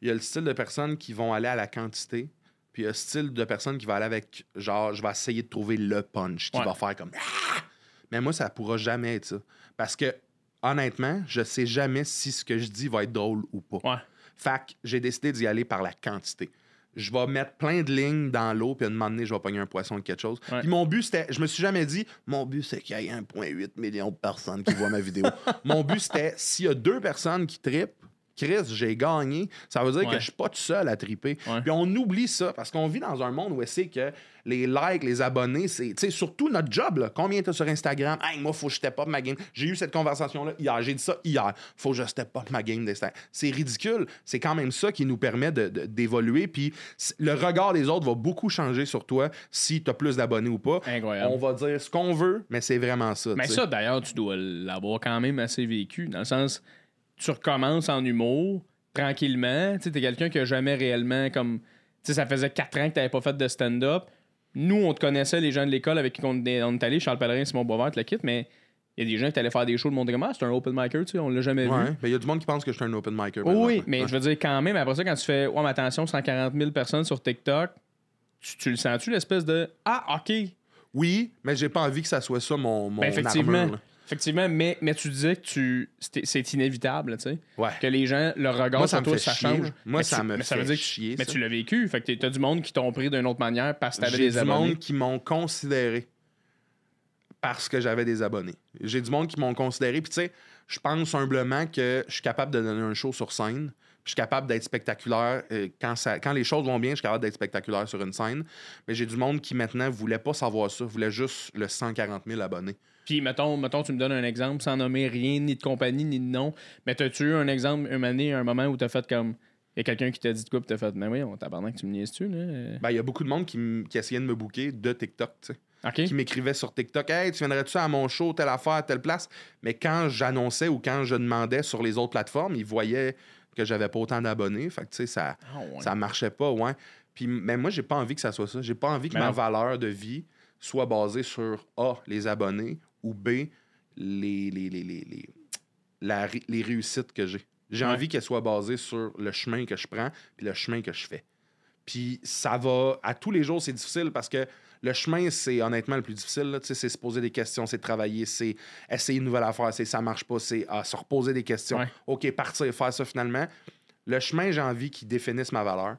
il y a le style de personnes qui vont aller à la quantité, puis il y a le style de personnes qui va aller avec, genre, je vais essayer de trouver le punch, qui Ouais. va faire comme Ah! Mais moi, ça pourra jamais être ça. Parce que, honnêtement, je sais jamais si ce que je dis va être drôle ou pas. Ouais. Fait que j'ai décidé d'y aller par la quantité. Je vais mettre plein de lignes dans l'eau, puis à un moment donné, je vais pogner un poisson ou quelque chose. Ouais. Puis mon but, c'était, je me suis jamais dit, mon but, c'est qu'il y ait 1,8 million de personnes qui voient ma vidéo. <laughs> mon but, c'était, s'il y a deux personnes qui trippent, Chris, j'ai gagné. Ça veut dire Ouais. que je suis pas tout seul à triper. Ouais. Puis on oublie ça parce qu'on vit dans un monde où c'est que les likes, les abonnés, c'est surtout notre job. Là. Combien t'as sur Instagram? Hey, moi, faut que je step up ma game. J'ai eu cette conversation-là hier. J'ai dit ça hier. Faut que je step up ma game d'Instagram. C'est ridicule. C'est quand même ça qui nous permet d'évoluer. Puis le regard des autres va beaucoup changer sur toi si t'as plus d'abonnés ou pas. Incroyable. On va dire ce qu'on veut, mais c'est vraiment ça. Mais ça, d'ailleurs, tu dois l'avoir quand même assez vécu. Dans le sens, tu recommences en humour tranquillement. Tu t'es quelqu'un qui a jamais réellement comme. Tu sais, ça faisait quatre ans que t'avais pas fait de stand-up. Nous, on te connaissait, les gens de l'école avec qui on, est- on est allé, Charles Pellerin, Simon Boisvert, le kit, mais il y a des gens qui allaient faire des shows, monde comme ah, c'est un open micer, tu sais, on l'a jamais vu. Ouais, il y a du monde qui pense que je suis un open micer. Oui, mais Ouais. je veux dire, quand même, après ça, quand tu fais, ouais, mais attention, 140 000 personnes sur TikTok, tu, tu le sens-tu, l'espèce de, ah, OK. Oui, mais j'ai pas envie que ça soit ça mon, mon Ben, effectivement. armure. Effectivement, mais, mais tu disais que tu c'est inévitable, tu sais. Ouais. Que les gens, le regard Moi, ça sur toi, fait ça chier, change. Moi, Mais ça tu- me mais ça veut fait dire que- chier, Mais ça. tu l'as vécu. Fait que t'as du monde qui t'ont pris d'une autre manière parce que t'avais J'ai des du abonnés. monde qui m'ont considéré parce que j'avais des abonnés. J'ai du monde qui m'ont considéré. Puis tu sais, je pense humblement que je suis capable de donner un show sur scène. Je suis capable d'être spectaculaire. euh, quand, ça, quand les choses vont bien, je suis capable d'être spectaculaire sur une scène. Mais j'ai du monde qui maintenant voulait pas savoir ça, voulait juste le 140 000 abonnés. Puis, mettons, mettons, tu me donnes un exemple sans nommer rien, ni de compagnie, ni de nom. Mais t'as-tu eu un exemple, une année, un moment où t'as fait comme. Il y a quelqu'un qui t'a dit de quoi, puis t'as fait, mais oui, on tabarnak, tu me niaises-tu, là? Ben, il y a beaucoup de monde qui, m- qui essayait de me booker de TikTok, tu sais. Qui m'écrivait sur TikTok Hey, tu viendrais-tu à mon show, telle affaire, telle place? Mais quand j'annonçais ou quand je demandais sur les autres plateformes, ils voyaient que j'avais pas autant d'abonnés. Fait que tu sais, ça, Ah, ouais. ça marchait pas, ouais. Puis, mais moi, j'ai pas envie que ça soit ça. J'ai pas envie que Mais ma non. valeur de vie soit basée sur A, les abonnés, ou B, les, les, les, les, les, la ré- les réussites que j'ai. J'ai Ouais. envie qu'elle soit basée sur le chemin que je prends puis le chemin que je fais. Puis ça va. À tous les jours, c'est difficile parce que le chemin, c'est honnêtement le plus difficile. là. Tu sais, C'est se poser des questions, c'est travailler, c'est essayer une nouvelle affaire, c'est ça marche pas, c'est ah, se reposer des questions. Ouais. OK, partir, faire ça finalement. Le chemin, j'ai envie qu'il définisse ma valeur,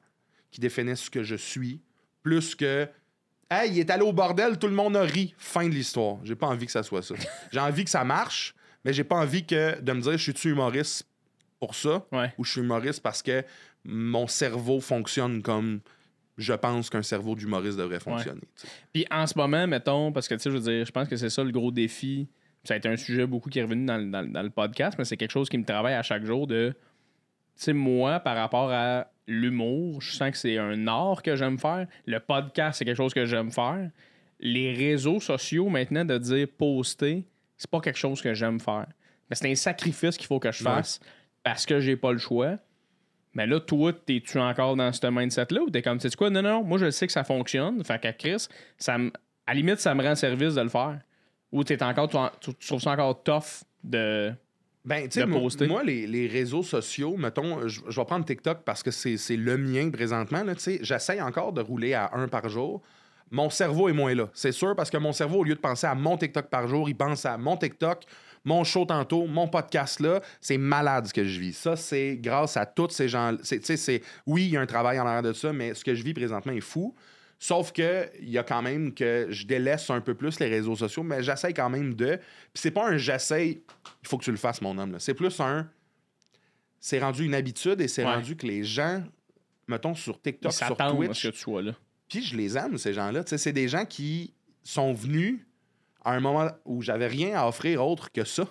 qu'il définisse ce que je suis, plus que. Hey, il est allé au bordel, tout le monde a ri. Fin de l'histoire. J'ai pas envie que ça soit ça. <laughs> J'ai envie que ça marche, mais j'ai pas envie que de me dire je suis humoriste pour ça? Ouais. ou je suis humoriste parce que mon cerveau fonctionne comme je pense qu'un cerveau d'humoriste devrait fonctionner. Puis en ce moment, mettons, parce que tu sais, je veux dire, je pense que c'est ça le gros défi. Ça a été un sujet beaucoup qui est revenu dans, dans le podcast, mais c'est quelque chose qui me travaille à chaque jour de. Tu sais, moi, par rapport à l'humour, je sens que c'est un art que j'aime faire. Le podcast, c'est quelque chose que j'aime faire. Les réseaux sociaux, maintenant, de dire poster, c'est pas quelque chose que j'aime faire. Mais c'est un sacrifice qu'il faut que je Ouais. fasse parce que j'ai pas le choix. Mais là, toi, t'es-tu encore dans ce mindset-là ou t'es comme, tu sais quoi, non, non, moi, je sais que ça fonctionne. Fait qu'à Chris, ça me- à la limite, ça me rend service de le faire. Ou t'es encore, tu, tu trouves ça encore tough de. Ben, tu sais, moi, les, les réseaux sociaux, mettons, je, je vais prendre TikTok parce que c'est le mien présentement. là, tu sais, J'essaye encore de rouler à un par jour. Mon cerveau est moins là. C'est sûr, parce que mon cerveau, au lieu de penser à mon TikTok par jour, il pense à mon TikTok, mon show tantôt, mon podcast là. C'est malade ce que je vis. Ça, c'est grâce à tous ces gens. c'est- tu sais, c'est Oui, il y a un travail en arrière de ça, mais ce que je vis présentement est fou. Sauf que il y a quand même que je délaisse un peu plus les réseaux sociaux, mais j'essaye quand même de. Puis c'est pas un j'essaye, il faut que tu le fasses, mon homme. C'est plus un. C'est rendu une habitude et c'est Ouais. rendu que les gens, mettons sur TikTok, sur à Twitch, ce que tu sois là. puis je les aime, ces gens-là. C'est des gens qui sont venus à un moment où j'avais rien à offrir autre que ça.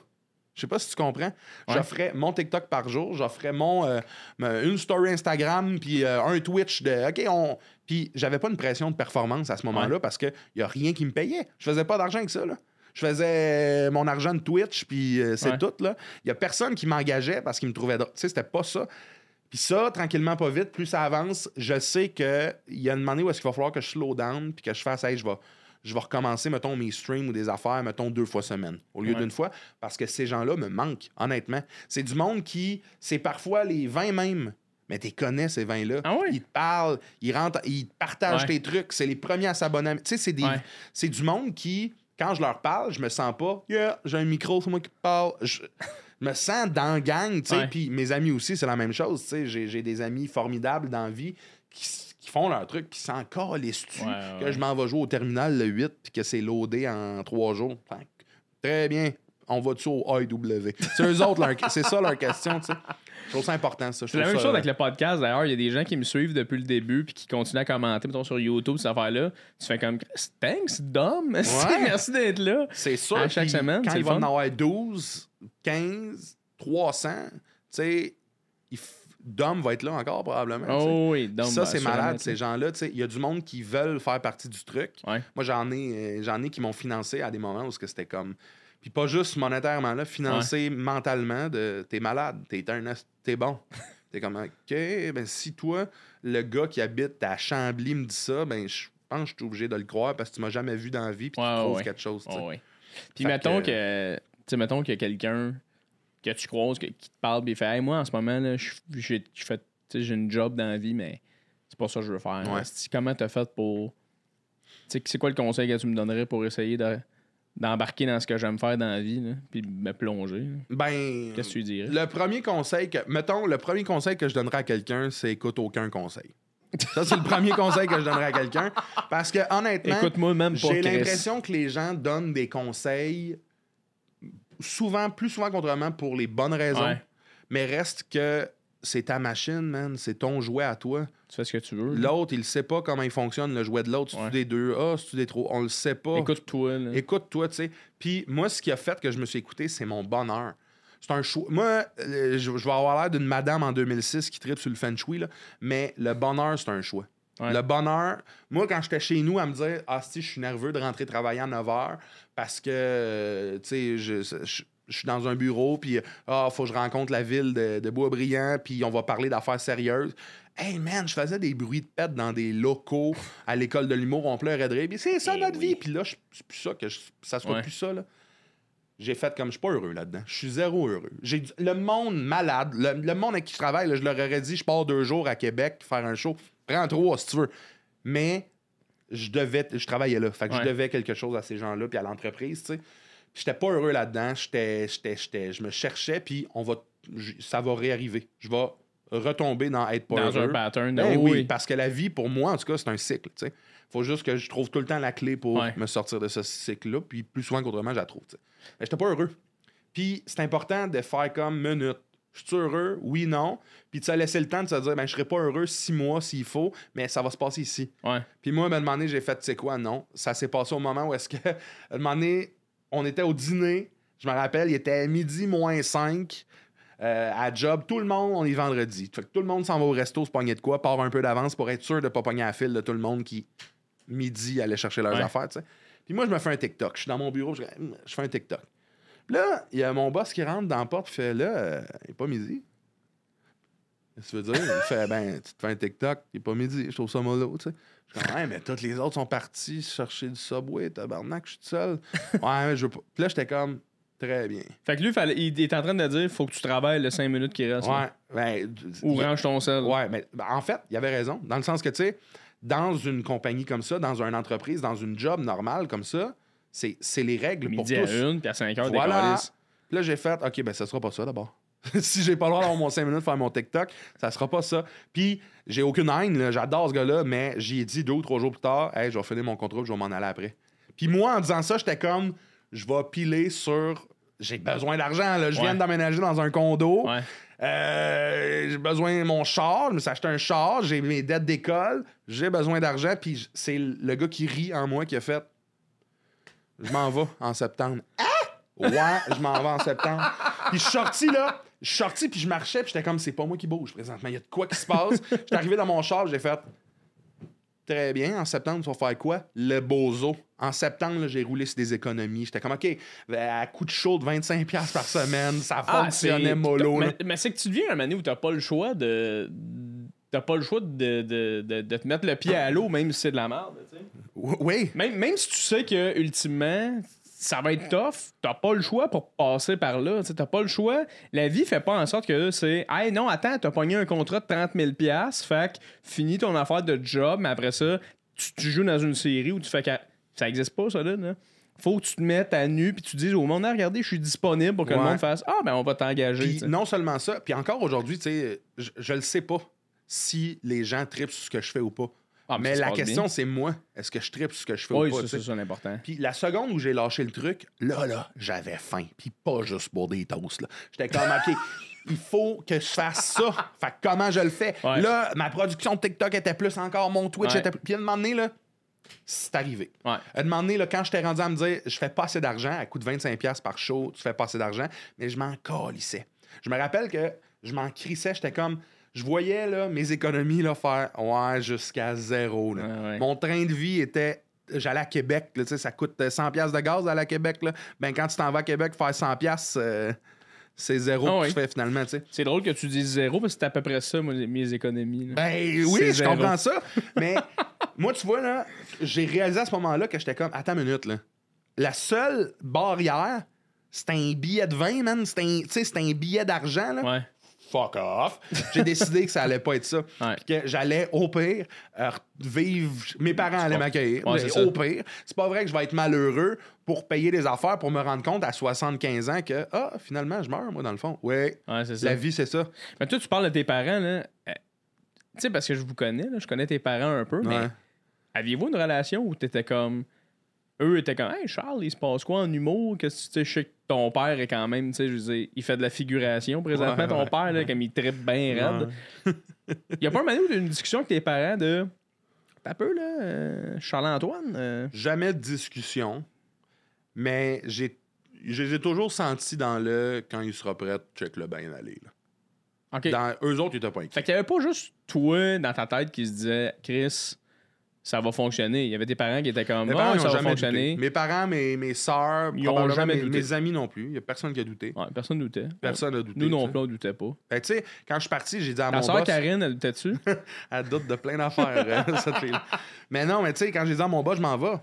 Je sais pas si tu comprends. Ouais. J'offrais mon TikTok par jour, j'offrais mon euh, une story Instagram puis euh, un Twitch de OK, on puis j'avais pas une pression de performance à ce moment-là parce que y a rien qui me payait. Je faisais pas d'argent avec ça là. Je faisais mon argent de Twitch puis euh, c'est Ouais. tout là. Il y a personne qui m'engageait parce qu'il me trouvait drôle. Tu sais, c'était pas ça. Puis ça, tranquillement, pas vite, plus ça avance, je sais qu'il y a une année où est-ce qu'il va falloir que je slow down puis que je fasse, hey, je vais, je vais recommencer, mettons, mes streams ou des affaires, mettons, deux fois semaine au lieu Ouais. d'une fois, parce que ces gens-là me manquent, honnêtement. C'est du monde qui, c'est parfois les 20 même, mais tu connais ces 20-là. Ah oui? Ils te parlent, ils rentrent, ils te partagent Ouais. tes trucs, c'est les premiers à s'abonner. Tu sais, c'est des, Ouais. c'est du monde qui, quand je leur parle, je me sens pas, yeah, j'ai un micro, c'est moi qui parle. Je me sens dans la gang, tu sais. Puis mes amis aussi, c'est la même chose, tu sais. J'ai, des amis formidables dans la vie qui, font leur truc, qui s'en calissent Ouais, ouais, que je m'en vais jouer au terminal le 8 puis que c'est loadé en trois jours. Fait Très bien. On va dessus au AEW. C'est eux autres, leur- c'est ça leur question, tu sais. Je trouve ça important, ça. C'est la même ça- chose avec le podcast, d'ailleurs. Il y a des gens qui me suivent depuis le début puis qui continuent à commenter, mettons, sur YouTube, cette affaire-là. Tu fais comme, thanks, Dom. <laughs> Merci d'être là. C'est sûr. À chaque semaine, Quand c'est il le va en avoir 12, 15, 300, tu sais, il f- Dom va être là encore probablement. Oh oui, Dom. ça, va c'est malade, ces là. gens-là. tu sais. Il y a du monde qui veulent faire partie du truc. Ouais. Moi, j'en ai, euh, j'en ai qui m'ont financé à des moments où c'était comme. Puis pas juste monétairement, là, financé mentalement de t'es malade, t'es t'es bon. <laughs> t'es comme OK, ben si toi, le gars qui habite à Chambly me dit ça, ben je pense que je suis obligé de le croire parce que tu m'as jamais vu dans la vie puis Ouais, tu ouais, trouves ouais. quelque chose. Puis mettons que- que, mettons a quelqu'un que tu croises que- qui te parle puis il fait Hey, moi en ce moment là, je j'ai j'ai une job dans la vie mais c'est pas ça que je veux faire. Ouais. Comment t'as fait pour c'est quoi le conseil que tu me donnerais pour essayer de d'embarquer dans ce que j'aime faire dans la vie là, puis me plonger. là? Ben, Qu'est-ce que tu dirais? le premier conseil que, mettons, le premier conseil que je donnerais à quelqu'un, c'est écoute aucun conseil. Ça, c'est le premier <laughs> conseil que je donnerais à quelqu'un. Parce que, honnêtement, Écoute-moi même pas j'ai Chris. l'impression que les gens donnent des conseils souvent, plus souvent qu'autrement pour les bonnes raisons. Ouais. Mais reste que c'est ta machine, man. C'est ton jouet à toi. Tu fais ce que tu veux. L'autre, il sait pas comment il fonctionne, le jouet de l'autre. Ouais. des deux A, c'est-tu des trois? On le sait pas. Écoute-toi là. Écoute-toi, tu sais. Puis moi, ce qui a fait que je me suis écouté, c'est mon bonheur. C'est un choix. Moi, euh, je, je vais avoir l'air d'une madame en 2006 qui tripe sur le feng shui, là, mais le bonheur, c'est un choix. Ouais. Le bonheur, moi, quand j'étais chez nous à me dire Ah, si, je suis nerveux de rentrer travailler à 9 h parce que, euh, tu sais, je, je- je suis dans un bureau, puis ah, faut que je rencontre la ville de, de Boisbriand, puis on va parler d'affaires sérieuses. Hey man, je faisais des bruits de pète dans des locaux à l'école de l'humour, on pleurait de rire. Puis c'est ça Eh notre oui. vie. Puis là, je- c'est plus ça que je- ça soit Ouais. plus ça. Là. J'ai fait comme je suis pas heureux là-dedans. Je suis zéro heureux. J'ai le monde malade, le, le monde avec qui je travaille, là, je leur aurais dit je pars deux jours à Québec faire un show. Prends trois si tu veux. Mais je devais, je travaillais là. Fait que Ouais. je devais quelque chose à ces gens-là puis à l'entreprise, tu sais. J'étais pas heureux là-dedans. J'étais, j'étais, j'étais- je me cherchais, puis on va, ça va réarriver. Je vais retomber dans être pas dans heureux. un pattern de Ben oui, oui, parce que la vie, pour moi, en tout cas, c'est un cycle. tu sais. Faut juste que je trouve tout le temps la clé pour Ouais. me sortir de ce cycle-là. Puis plus souvent qu'autrement, je la trouve. tu. Mais j'étais pas heureux. Puis c'est important de faire comme minute. Je suis heureux? Oui, non. Puis de se laisser le temps de se dire, ben, je serai pas heureux six mois s'il faut, mais ça va se passer ici. Ouais. Puis moi, à un moment donné, j'ai fait, tu sais quoi, non. Ça s'est passé au moment où est-ce que, à un moment donné, on était au dîner. Je me rappelle, il était midi moins 5 à job. Tout le monde, on est vendredi. Fait que tout le monde s'en va au resto, se pogner de quoi, part un peu d'avance pour être sûr de pas pogner à la file de tout le monde qui, midi, allait chercher leurs Ouais. affaires. Puis moi, je me fais un TikTok. Je suis dans mon bureau, je, je fais un TikTok. Puis là, il y a mon boss qui rentre dans la porte, il fait là, euh, il n'est pas midi. Qu'est-ce que tu veux dire? Il fait, ben, tu te fais un TikTok, il n'est pas midi. Je trouve ça mollo, tu sais. Ouais, mais tous les autres sont partis chercher du subway, tabarnak, je suis tout seul. <laughs> ouais, mais je veux pas. Puis là, j'étais comme, très bien. Fait que lui, fallait- il est en train de dire faut que tu travailles les 5 minutes qui restent. Ouais, ben, Ou range ton sel. Ouais, mais ben, en fait, il avait raison. Dans le sens que, tu sais, dans une compagnie comme ça, dans une entreprise, dans une job normale comme ça, c'est les règles Midi pour à tous. une, puis à 5 heures, Voilà. Puis là, j'ai fait, OK, ben ça sera pas ça d'abord. <laughs> si j'ai pas le droit d'avoir mon 5 minutes faire mon TikTok, ça sera pas ça. Puis j'ai aucune haine, j'adore ce gars-là, mais j'y ai dit deux ou trois jours plus tard, hey, je vais finir mon contrat, je vais m'en aller après. Puis moi, en disant ça, j'étais comme, je vais piler sur. J'ai besoin d'argent. Je Ouais. viens d'emménager dans un condo. Ouais. Euh, j'ai besoin de mon char, je me suis acheté un char, j'ai mes dettes d'école, j'ai besoin d'argent, puis c'est le gars qui rit en moi qui a fait Je m'en vais en septembre. Ah! Ouais, je m'en vais en septembre. Puis je suis sorti là, je suis sorti puis je marchais, puis j'étais comme c'est pas moi qui bouge présentement, il y a de quoi qui se passe. <laughs> J'étais arrivé dans mon char, j'ai fait Très bien, en septembre, tu vas faire quoi? Le bozo. En septembre, là, j'ai roulé sur des économies. J'étais comme, OK, à coup de chaud de 25$ par semaine, ça Ah, fonctionnait mollo. Mais, mais c'est que tu deviens un année où t'as pas le choix de. T'as pas le choix de, de, de, de te mettre le pied à l'eau, même si c'est de la merde. tu sais. Oui, Même, même si tu sais que, ultimement, ça va être tough, t'as pas le choix pour passer par là. T'as pas le choix. La vie fait pas en sorte que c'est Hey, non, attends, t'as pogné un contrat de 30 000 fait que finis ton affaire de job, mais après ça, tu, tu joues dans une série où tu fais que. Ça existe pas, ça, là. là. Faut que tu te mettes à nu puis tu dises au monde, Ah, regardez, je suis disponible pour que le monde fasse Ah, ben on va t'engager. Non seulement ça, puis encore aujourd'hui, tu sais, je, je le sais pas si les gens tripent sur ce que je fais ou pas. Ah, mais la question, c'est moi. Est-ce que je tripe ce que je fais Oui, ou pas? c'est ça l'important. Puis la seconde où j'ai lâché le truc, là, là, j'avais faim. Puis pas juste pour des toasts, là. J'étais comme, OK, <laughs> il faut que je fasse ça. fait que comment je le fais? Ouais. Là, ma production de TikTok était plus encore, mon Twitch Ouais. était plus. Puis à un moment donné, là, c'est arrivé. Ouais. À un moment donné, là, quand j'étais rendu à me dire, je fais pas assez d'argent, à coût de 25$ par show, tu fais pas assez d'argent, mais je m'en calissais. Je me rappelle que je m'en crissais, j'étais comme. Je voyais là, mes économies là, faire ouais, jusqu'à zéro. là. Ouais. Mon train de vie était. J'allais à Québec, là, ça coûte euh, 100$ piastres de gaz aller à Québec. Là. Ben, quand tu t'en vas à Québec faire 100$, piastres, euh, c'est zéro Ah que tu fais finalement. C'est drôle que tu dises zéro parce que c'est à peu près ça, moi, mes économies. là. Ben oui, je zéro. comprends ça. <laughs> Mais moi, tu vois, là, j'ai réalisé à ce moment-là que j'étais comme, attends une minute, là. La seule barrière, c'est un billet de vin, man. C'est un, un billet d'argent. Ouais. Fuck off. J'ai décidé que ça allait pas être ça. Ouais. Puis que j'allais, au pire, euh, vivre. Mes parents allaient m'accueillir. Ouais, au pire, c'est pas vrai que je vais être malheureux pour payer des affaires pour me rendre compte à 75 ans que, ah, finalement, je meurs, moi, dans le fond. Ouais. Ouais, c'est ça. La vie, c'est ça. Mais toi, tu parles de tes parents, là. euh, Tu sais, parce que je vous connais, là, je connais tes parents un peu, mais aviez-vous une relation où t'étais comme. Eux étaient comme, hey Charles, il se passe quoi en humour? Qu'est-ce que tu sais, je sais que ton père est quand même, tu sais, je veux dire, il fait de la figuration présentement, Ouais, ton ouais, père, là, comme il trippe bien raide. Il y a pas un moment où t'as eu une discussion avec tes parents de. T'as peu, là, euh, Charles-Antoine? euh, Jamais de discussion, mais j'ai je les ai toujours sentis dans le quand il sera prêt, check le bien aller. là. Dans, eux autres, ils étaient pas inquiets. Fait qu'il y avait pas juste toi dans ta tête qui se disait, Chris, ça va fonctionner. Il y avait tes parents qui étaient comme, Mes parents, ils ça va jamais fonctionner. douté. Mes parents, mes, mes soeurs, Ils ont jamais mes, douté. mes amis non plus. Il y a personne qui a douté. Ouais, personne ne doutait. Personne n'a douté. Nous non plus, on doutait pas. Que, tu sais, quand je suis parti, j'ai dit à Ta mon soeur boss... Karine, elle doutait dessus? <laughs> Elle doute de plein d'affaires, <laughs> cette fille Mais non, mais tu sais, quand j'ai dit à mon boss, je m'en vais.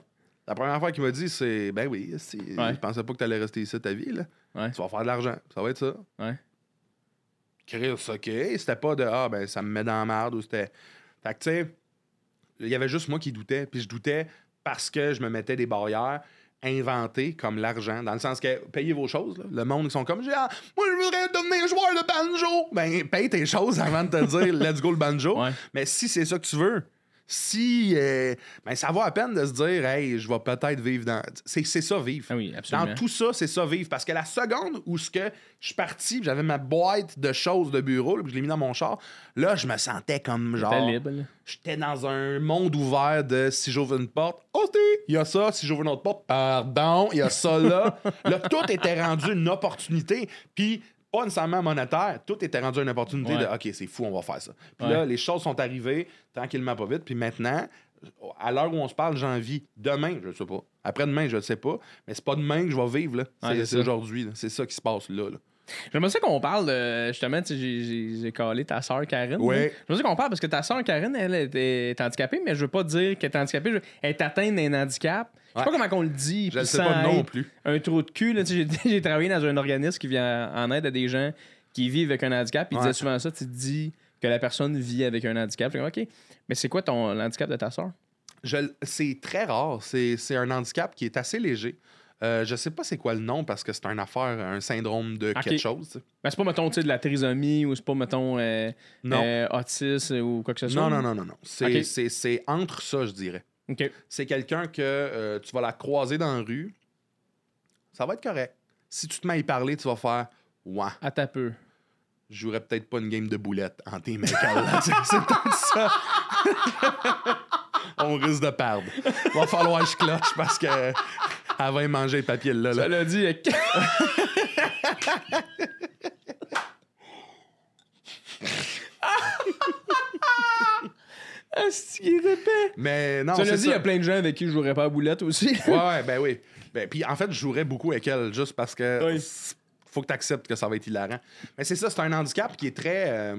La première fois qu'il m'a dit, c'est Ben oui, si, Ouais. je pensais pas que tu allais rester ici ta vie. Là. Ouais. Tu vas faire de l'argent. Ça va être ça. Ouais. Chris, OK. C'était pas de Ah, ben ça me met dans la merde ou c'était. Fait que, tu sais, il y avait juste moi qui doutais. Puis je doutais parce que je me mettais des barrières inventées comme l'argent. Dans le sens que payez vos choses. là. Le monde, ils sont comme Ah, Moi, je voudrais devenir joueur de banjo. Ben, paye tes choses avant de te dire <laughs> Let's go le banjo. Ouais. Mais si c'est ça que tu veux, si. euh, ben, ça vaut à peine de se dire Hey, je vais peut-être vivre dans. C'est ça, vivre. Ah oui, absolument. Dans tout ça, c'est ça vivre. Parce que la seconde où ce que je suis parti, j'avais ma boîte de choses de bureau, là, puis je l'ai mis dans mon char, là, je me sentais comme genre. Libre. J'étais dans un monde ouvert de si j'ouvre une porte, oh, il y a ça. Si j'ouvre une autre porte, pardon, il y a ça là. <laughs> là, tout était rendu une opportunité. Puis, pas nécessairement monétaire, tout était rendu une opportunité Ouais. de OK, c'est fou, on va faire ça. Puis Ouais. là, les choses sont arrivées tranquillement, pas vite. Puis maintenant, à l'heure où on se parle, j'en vis. Demain, je sais pas. Après-demain, je ne sais pas. Mais c'est pas demain que je vais vivre. là. Ouais, C'est aujourd'hui. là. C'est ça qui se passe là. là. J'aimerais ça qu'on parle de. Justement, j'ai- calé ta soeur Karine. Ouais. là. J'aimerais ça qu'on parle parce que ta soeur Karine, elle, elle est handicapée, mais je veux pas dire qu'elle est handicapée. je- Elle est atteinte d'un handicap. Je sais pas Ouais. comment on le dit. Je ne sais pas non plus. Un trou de cul. <laughs> J'ai travaillé dans un organisme qui vient en aide à des gens qui vivent avec un handicap. Il Ouais. disait souvent ça. Tu dis que la personne vit avec un handicap. Que, OK. Mais c'est quoi ton handicap de ta l- c'est très rare. C'est un handicap qui est assez léger. Euh, je sais pas c'est quoi le nom parce que c'est une affaire, un syndrome de quelque chose. Ben, c'est pas, mettons, tu sais, de la trisomie ou c'est pas, mettons, euh, Non. euh, autisme ou quoi que ce soit? non, non, non, non, non. C'est Ok. c'est- c'est entre ça, je dirais. C'est quelqu'un que euh, tu vas la croiser dans la rue. Ça va être correct. Si tu te mets à y parler, tu vas faire Ouais, À ta peu. je jouerais peut-être pas une game de boulettes en tes. Carla. C'est c'est peut-être ça. <laughs> On risque de perdre. Va falloir que je cloche parce que elle va y manger le papier là. là. Ça l'a dit. <laughs> épais? Mais non, Ça l'a c'est dit, il y a plein de gens avec qui je jouerais pas à boulette aussi. Ouais, ouais, ben oui. Ben, puis en fait, je jouerais beaucoup avec elle juste parce que Oui. faut que tu acceptes que ça va être hilarant. Mais c'est ça, c'est un handicap qui est très euh,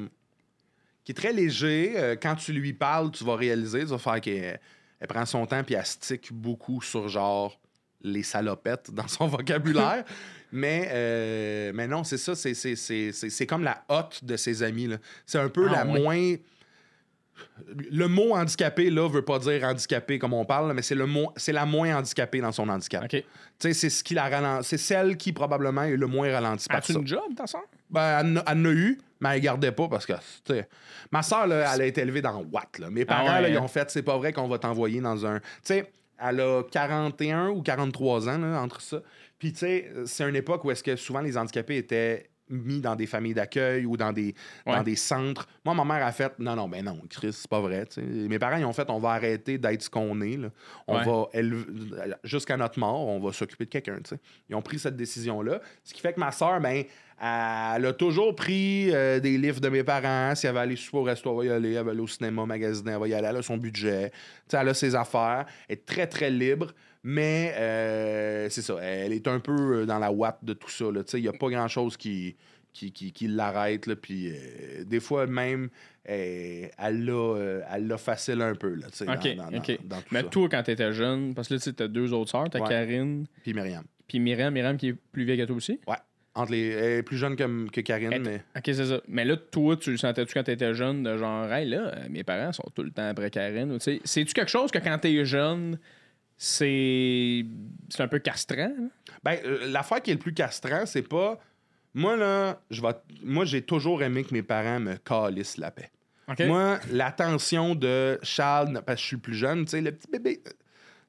qui est très léger. Euh, quand tu lui parles, tu vas réaliser, tu vas faire qu'elle elle prend son temps puis elle stick beaucoup sur genre les salopettes dans son <laughs> vocabulaire. mais, euh, mais non, c'est ça, c'est, comme la hotte de ses amis. C'est un peu Ah, la moins le mot handicapé, là, veut pas dire handicapé comme on parle, mais c'est le mot, c'est la moins handicapée dans son handicap. OK. Tu sais, c'est ce qui la ralentit. C'est celle qui probablement est le moins ralentie par ça. une job, ta soeur? Ben, elle, en a- eu, mais elle gardait pas parce que, tu sais, ma soeur, là, elle a été élevée dans Watt. Là. Mes parents, Ah ouais, là, ils hein? ont fait, c'est pas vrai qu'on va t'envoyer dans un. Tu sais, elle a 41 ou 43 ans, là, entre ça. Puis, tu sais, c'est une époque où est-ce que souvent les handicapés étaient mis dans des familles d'accueil ou dans des, dans des centres. Moi, ma mère a fait non, non, ben non, Chris, c'est pas vrai. Mes parents, ils ont fait on va arrêter d'être ce qu'on est. là. On Ouais. va élever- jusqu'à notre mort, on va s'occuper de quelqu'un. Ils ont pris cette décision-là. Ce qui fait que ma soeur, ben, elle a toujours pris euh, des livres de mes parents. Si elle va aller souper au resto, elle va y aller. Elle va aller au cinéma, magasiner, elle va y aller. Elle a son budget. Tu elle a ses affaires. Elle est très, très libre. Mais euh, c'est ça. Elle est un peu dans la ouate de tout ça. Tu Il n'y a pas grand-chose qui, qui, qui, qui l'arrête. Puis euh, des fois, même, euh, elle l'a euh, elle l'a facile un peu. Là, tu sais, dans- Ok, dans, dans- ok. dans tout Mais ça. toi, quand t'étais jeune, parce que là, tu t'as deux autres sœurs, t'as Ouais. Karine, Puis Myriam. puis Myriam, Myriam qui est plus vieille que toi aussi? Ouais. Entre les, elle est plus jeune que, que Karine, Elle- mais. Ok, c'est ça. Mais là, toi, tu le sentais-tu quand t'étais jeune, de genre, hey, là, mes parents sont tout le temps après Karine, tu c'est-tu quelque chose que quand t'es jeune, c'est c'est un peu castrant? hein? Ben, euh, l'affaire qui est le plus castrant, c'est pas. Moi, là, je vais. Moi, j'ai toujours aimé que mes parents me calissent la paix. Moi, l'attention de Charles, parce que je suis plus jeune, tu sais, le petit bébé.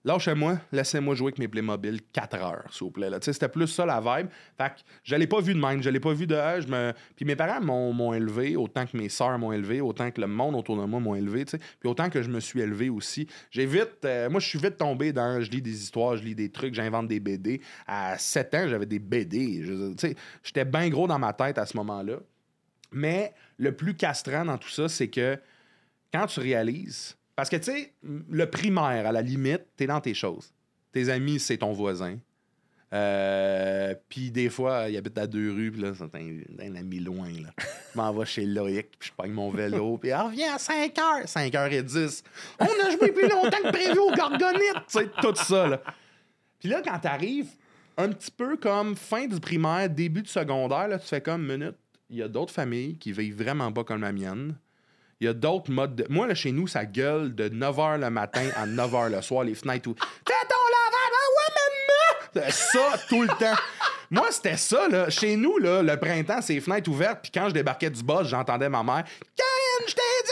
Lâchez-moi, laissez-moi jouer avec mes Playmobil 4 heures, s'il vous plaît. C'était plus ça la vibe. Fait que je l'ai pas vu de même. Je l'ai pas vu de. Puis mes parents m'ont élevé, autant que mes sœurs m'ont élevé, autant que le monde autour de moi m'ont élevé. Puis autant que je me suis élevé aussi. J'ai vite. euh, moi, je suis vite tombé dans. Je lis des histoires, je lis des trucs, j'invente des BD. À 7 ans, j'avais des BD. J'étais bien gros dans ma tête à ce moment-là. Mais le plus castrant dans tout ça, c'est que quand tu réalises. Parce que, tu sais, le primaire, à la limite, t'es dans tes choses. Tes amis, c'est ton voisin. Euh, puis des fois, il habite à deux rues, puis là, c'est un, un ami loin. Là. Je m'en vais chez Loïc, puis je pogne mon vélo, puis ah, reviens à 5 h 5 h 10 On a joué plus longtemps que prévu au Gorgonite, tu sais, tout ça. Là. Puis là, quand t'arrives, un petit peu comme fin du primaire, début du secondaire, là, tu fais comme minute. Il y a d'autres familles qui vivent vraiment pas comme la mienne. Il y a d'autres modes de. Moi, là, chez nous, ça gueule de 9h le matin à 9h le soir, les fenêtres où. Fais ton lavage! Ah ouais, maman! Ça, tout le temps. Moi, c'était ça, là. Chez nous, là, le printemps, c'est les fenêtres ouvertes, puis quand je débarquais du bus, j'entendais ma mère. Karine, je t'ai!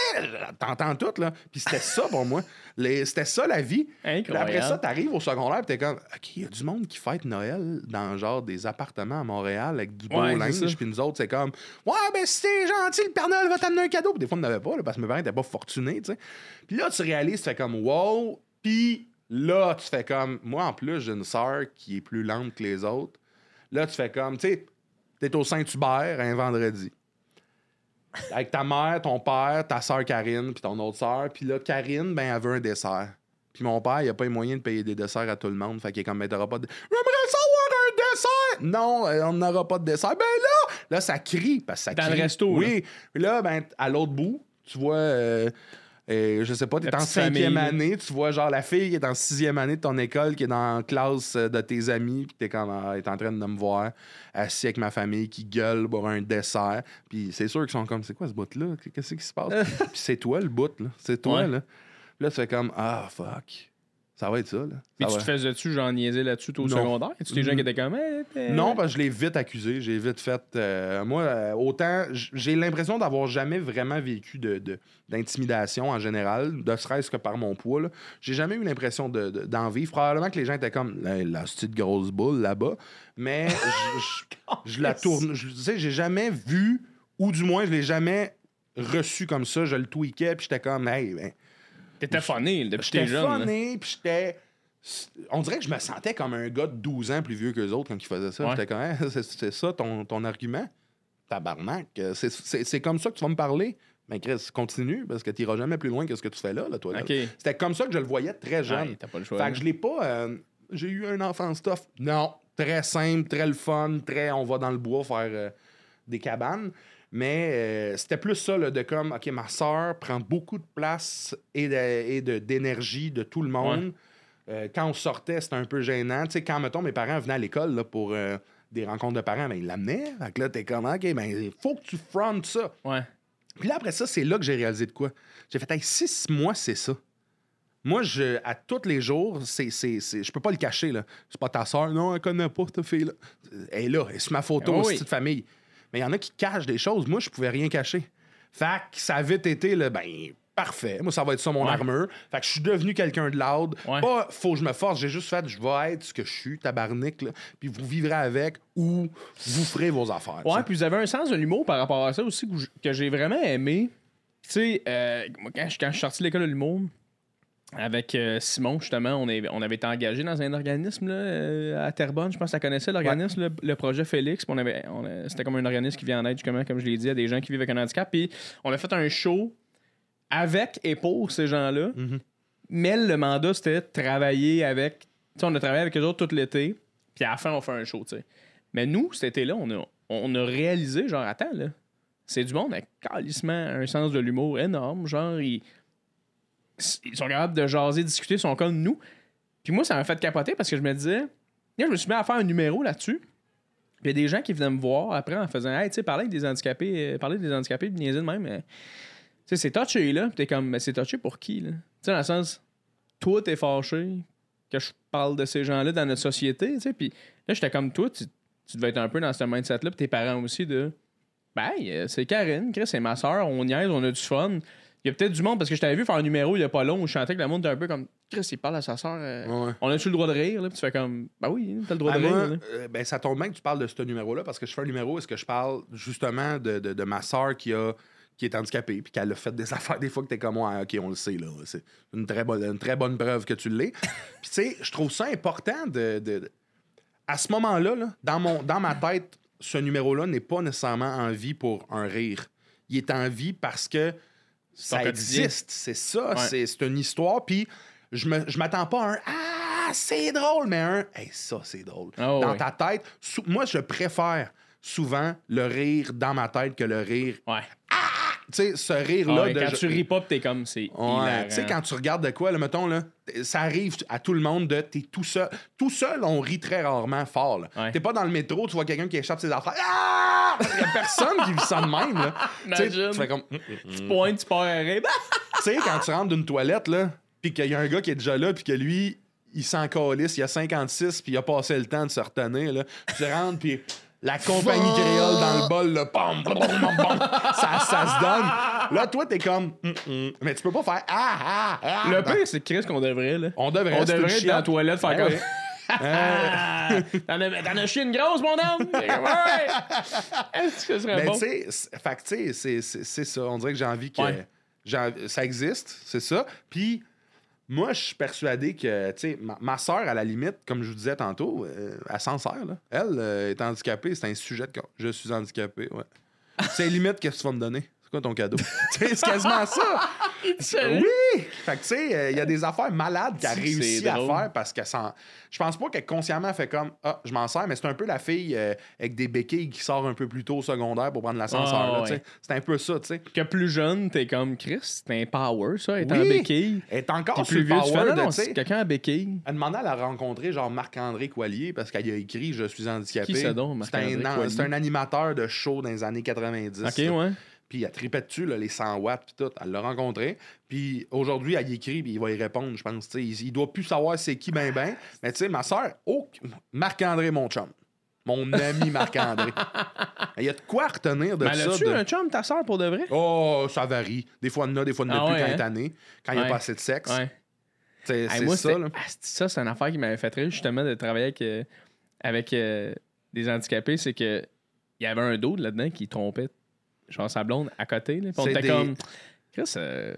T'entends tout, là. Puis c'était ça pour moi. Les- C'était ça, la vie. Puis après ça, t'arrives au secondaire, t'es comme, OK, il y a du monde qui fête Noël dans genre des appartements à Montréal avec du beau Ouais, linge. Puis nous autres, c'est comme, ouais, ben si t'es gentil, le Père Noël va t'amener un cadeau. Puis des fois, on n'avait pas, là, parce que mes parents n'étaient pas fortunés, tu sais. Puis là, tu réalises, tu fais comme, wow. Puis là, tu fais comme, moi, en plus, j'ai une sœur qui est plus lente que les autres. Là, tu fais comme, tu sais, t'es au Saint-Hubert un vendredi. Avec ta mère, ton père, ta sœur Karine, puis ton autre sœur. Puis là, Karine, ben, elle veut un dessert. Puis mon père, il a pas les moyens de payer des desserts à tout le monde. Fait qu'il est comme, ben, t'auras pas de. J'aimerais savoir un dessert! Non, euh, on n'aura pas de dessert. Ben là, là, ça crie. Parce que ça Dans le resto, Oui. Puis là, ben, à l'autre bout, tu vois. euh, euh, je sais pas, t'es La en cinquième année, tu vois genre la fille qui est en sixième année de ton école, qui est dans la classe euh, de tes amis, puis t'es comme, ah, est en train de me voir, assis avec ma famille, qui gueule pour un dessert. Puis c'est sûr qu'ils sont comme, c'est quoi ce bout-là? Qu'est-ce qui se passe? <laughs> puis c'est toi le bout, là. C'est toi, Ouais. là. Puis là, tu fais comme, ah, fuck. Ça va être ça, là. Puis tu va. te faisais-tu, genre, niaiser là-dessus, au Non. secondaire? Tu des gens qui étaient comme, t'es- Non, parce que je l'ai vite accusé. J'ai vite fait. euh, moi, euh, autant. J'ai l'impression d'avoir jamais vraiment vécu de- de- d'intimidation en général, ne serait-ce que par mon poids. J'ai jamais eu l'impression de- de- d'en vivre. Probablement que les gens étaient comme la petite grosse boule là-bas. Mais <laughs> je- la tourne. Je tu sais, j'ai jamais vu, ou du moins, je l'ai jamais reçu comme ça. Je le tweakais, puis j'étais comme, hey, ben, T'étais funny depuis que J'étais t'es jeune. là. funny, puis j'étais. On dirait que je me sentais comme un gars de 12 ans plus vieux qu'eux autres quand ils faisaient ça. Ouais. J'étais comme, Hein, c'est ça ton, ton argument? Tabarnak. euh, c'est- C'est c'est comme ça que tu vas me parler? Mais Chris, continue, parce que tu n'iras jamais plus loin que ce que tu fais là, là toi. C'était comme ça que je le voyais très jeune. Ouais, t'as pas le choix. Fait que je l'ai pas. euh, j'ai eu un enfant stuff. Non. Très simple, très le fun, très on va dans le bois faire euh, des cabanes. Mais euh, c'était plus ça, là, de comme, OK, ma soeur prend beaucoup de place et de- et de- d'énergie de, tout le monde. Euh, quand on sortait, c'était un peu gênant. Tu sais, quand, mettons, mes parents venaient à l'école pour euh, des rencontres de parents, ben, ils l'amenaient. Fait que là, t'es comme, OK, ben, il faut que tu frontes ça. Ouais. Puis là, après ça, c'est là que j'ai réalisé de quoi. J'ai fait, hey, six mois, c'est ça. Moi, je, à tous les jours, c'est, c'est, c'est- je peux pas le cacher. Là. C'est pas ta soeur, non, elle connaît pas cette fille-là. Elle est là, elle est sur ma photo, c'est oui. petite famille. Mais il y en a qui cachent des choses. Moi, je pouvais rien cacher. Fait que ça a vite été, là, ben, Parfait. Moi, ça va être ça mon Ouais. armure. Fait que je suis devenu quelqu'un de loud. Ouais. Pas faut que je me force. J'ai juste fait, je vais être ce que je suis, tabarnak. Là. Puis vous vivrez avec ou vous ferez vos affaires. Ouais, puis vous avez un sens de l'humour par rapport à ça aussi que, j'ai vraiment aimé. Tu sais, euh, moi, quand, je- quand je suis sorti de l'école de l'humour, avec euh, Simon, justement, on, est- on avait été engagé dans un organisme là, euh, à Terrebonne. Je pense que tu connaissais l'organisme, le, le projet Félix. On avait, on C'était comme un organisme qui vient en aide, justement, comme je l'ai dit, à des gens qui vivent avec un handicap. Puis on a fait un show avec et pour ces gens-là. Mhm. Mais le mandat, c'était de travailler avec. Tu sais, on a travaillé avec eux autres tout l'été. Puis à la fin, on fait un show, tu sais. Mais nous, cet été-là, on a, on a réalisé, genre, attends, là, c'est du monde avec calissement un sens de l'humour énorme. Genre, ils, ils sont capables de jaser, discuter, ils sont comme nous. Puis moi, ça m'a fait capoter parce que je me disais, je me suis mis à faire un numéro là-dessus. Puis il y a des gens qui venaient me voir après en faisant, hey, tu sais, parler avec des handicapés, euh, parler des handicapés, puis niaiser de même. mais, Tu sais, c'est touché, là. Puis t'es comme, mais c'est touché pour qui, là? Tu sais, dans le sens, toi, t'es fâché que je parle de ces gens-là dans notre société, tu sais. Puis là, j'étais comme toi, tu, tu devais être un peu dans ce mindset-là, puis tes parents aussi, de, ben, euh, c'est Karine, Chris, c'est ma soeur, on niaise, on a du fun. Il y a peut-être du monde, parce que je t'avais vu faire un numéro il y a pas long où je chantais que le monde était un peu comme, Chris, il parle à sa soeur. Ouais. On a-tu le droit de rire, là? Puis tu fais comme, ben oui, t'as le droit Ah, de rire. moi, euh, ben, ça tombe bien que tu parles de ce numéro-là parce que je fais un numéro où est-ce que je parle justement de, de, de ma soeur qui a qui est handicapée puis qu'elle a fait des <laughs> affaires des fois que t'es comme moi ok on le sait là c'est une très bonne une très bonne preuve que tu l'es <laughs> puis tu sais je trouve ça important de, de- de- à ce moment-là là, dans mon dans ma tête ce numéro-là n'est pas nécessairement en vie pour un rire il est en vie parce que ça existe c'est ça Ouais. c'est une histoire puis je me je m'attends pas à un ah c'est drôle mais un hey, ça c'est drôle Ah dans ta tête moi je préfère souvent le rire dans ma tête que le rire Ouais. tu sais ce rire Ah là ouais, quand tu ris pas, pis t'es comme, c'est Ouais, tu sais, quand tu regardes de quoi, là, mettons, là, ça arrive à tout le monde de t'es tout seul. Tout seul, on rit très rarement fort. là. Ouais. T'es pas dans le métro, tu vois quelqu'un qui échappe ses affaires. Ah! Il y a personne qui vit ça de même. Là. Tu sais, Imagine. tu fais comme. Tu pointes, tu pars à rire. <laughs> Tu sais, quand tu rentres d'une toilette, là, puis qu'il y a un gars qui est déjà là, puis que lui, il s'en calisse, il a 56, puis il a passé le temps de se retenir, là. Tu rentres, puis la compagnie créole dans le bol, là, pam, pam, pam, pam, pam, ça, ça se donne. Là, toi, t'es comme, Hum, hum. mais tu peux pas faire ah, ah, ah. Le pire, c'est Chris qu'on devrait, là. On devrait, On c'est devrait être dans la toilette, faire Ben comme. oui. Euh, <laughs> T'en as, t'en as chié une grosse, mon homme? Ouais, <laughs> ouais. Est-ce que ce serait Mais bon? tu sais, c'est- fait que, tu sais, c'est- c'est c'est ça. On dirait que j'ai envie que. Ouais. j'ai envie- ça existe, c'est ça. Puis, moi, je suis persuadé que, tu sais, ma, ma soeur, à la limite, comme je vous disais tantôt, euh, elle s'en sert, là. Elle euh, est handicapée, c'est un sujet de. Je suis handicapé, ouais. <laughs> C'est limite, qu'est-ce que tu vas me donner? C'est quoi ton cadeau? <laughs> C'est quasiment ça. <laughs> Sérieux? Oui! Fait que, tu sais, euh, il y a des affaires malades qu'elle a C'est réussi à faire parce qu'elle s'en. Je pense pas qu'elle consciemment fait comme Ah, je m'en sers, mais c'est un peu la fille euh, avec des béquilles qui sort un peu plus tôt au secondaire pour prendre l'ascenseur. Ah, ouais. C'est un peu ça, tu sais. Que plus jeune, t'es comme Chris, c'est un power, ça, être Oui. en béquille. Elle est encore plus vieux, power quelqu'un en béquille. Elle demandait à la rencontrer, genre Marc-André Coilier, parce qu'elle a écrit Je suis handicapé. C'est un, un animateur de show dans les années 90. Ok, là. ouais. Puis elle tripait dessus, là, les 100 watts, puis tout. Elle l'a rencontré. Puis aujourd'hui, elle y écrit, puis il va y répondre, je pense. tu. Il, il doit plus savoir c'est qui, ben, ben. <laughs> Mais tu sais, ma soeur, oh, Marc-André, mon chum. Mon ami Marc-André. <laughs> Il y a de quoi retenir de Mais ça. as-tu de- un chum, ta soeur, pour de vrai? Oh, ça varie. Des fois, il y en a, des fois, il n'y en a Ah plus ouais, quand hein? est année, quand il n'y a Ouais. pas assez de sexe. Ouais. C'est Hey, ça, là. Ah, c'est- ça, c'est une affaire qui m'avait fait rire, justement, de travailler avec, euh, avec euh, des handicapés. C'est que il y avait un dos là-dedans qui trompait, genre sa blonde, à côté. Là, Puis on était des- comme, Chris, euh,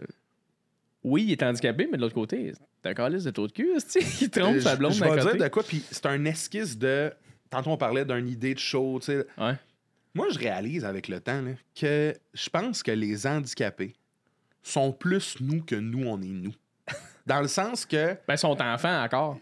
oui, il est handicapé, mais de l'autre côté, c'est un calice de taux de cul, <laughs> il trompe sa blonde Je vais dire de quoi, puis c'est un esquisse de. Tantôt, on parlait d'une idée de show, tu sais. Ouais. Moi, je réalise avec le temps là, que je pense que les handicapés sont plus nous que nous, on est nous. Dans le sens que. Ben, son enfant encore.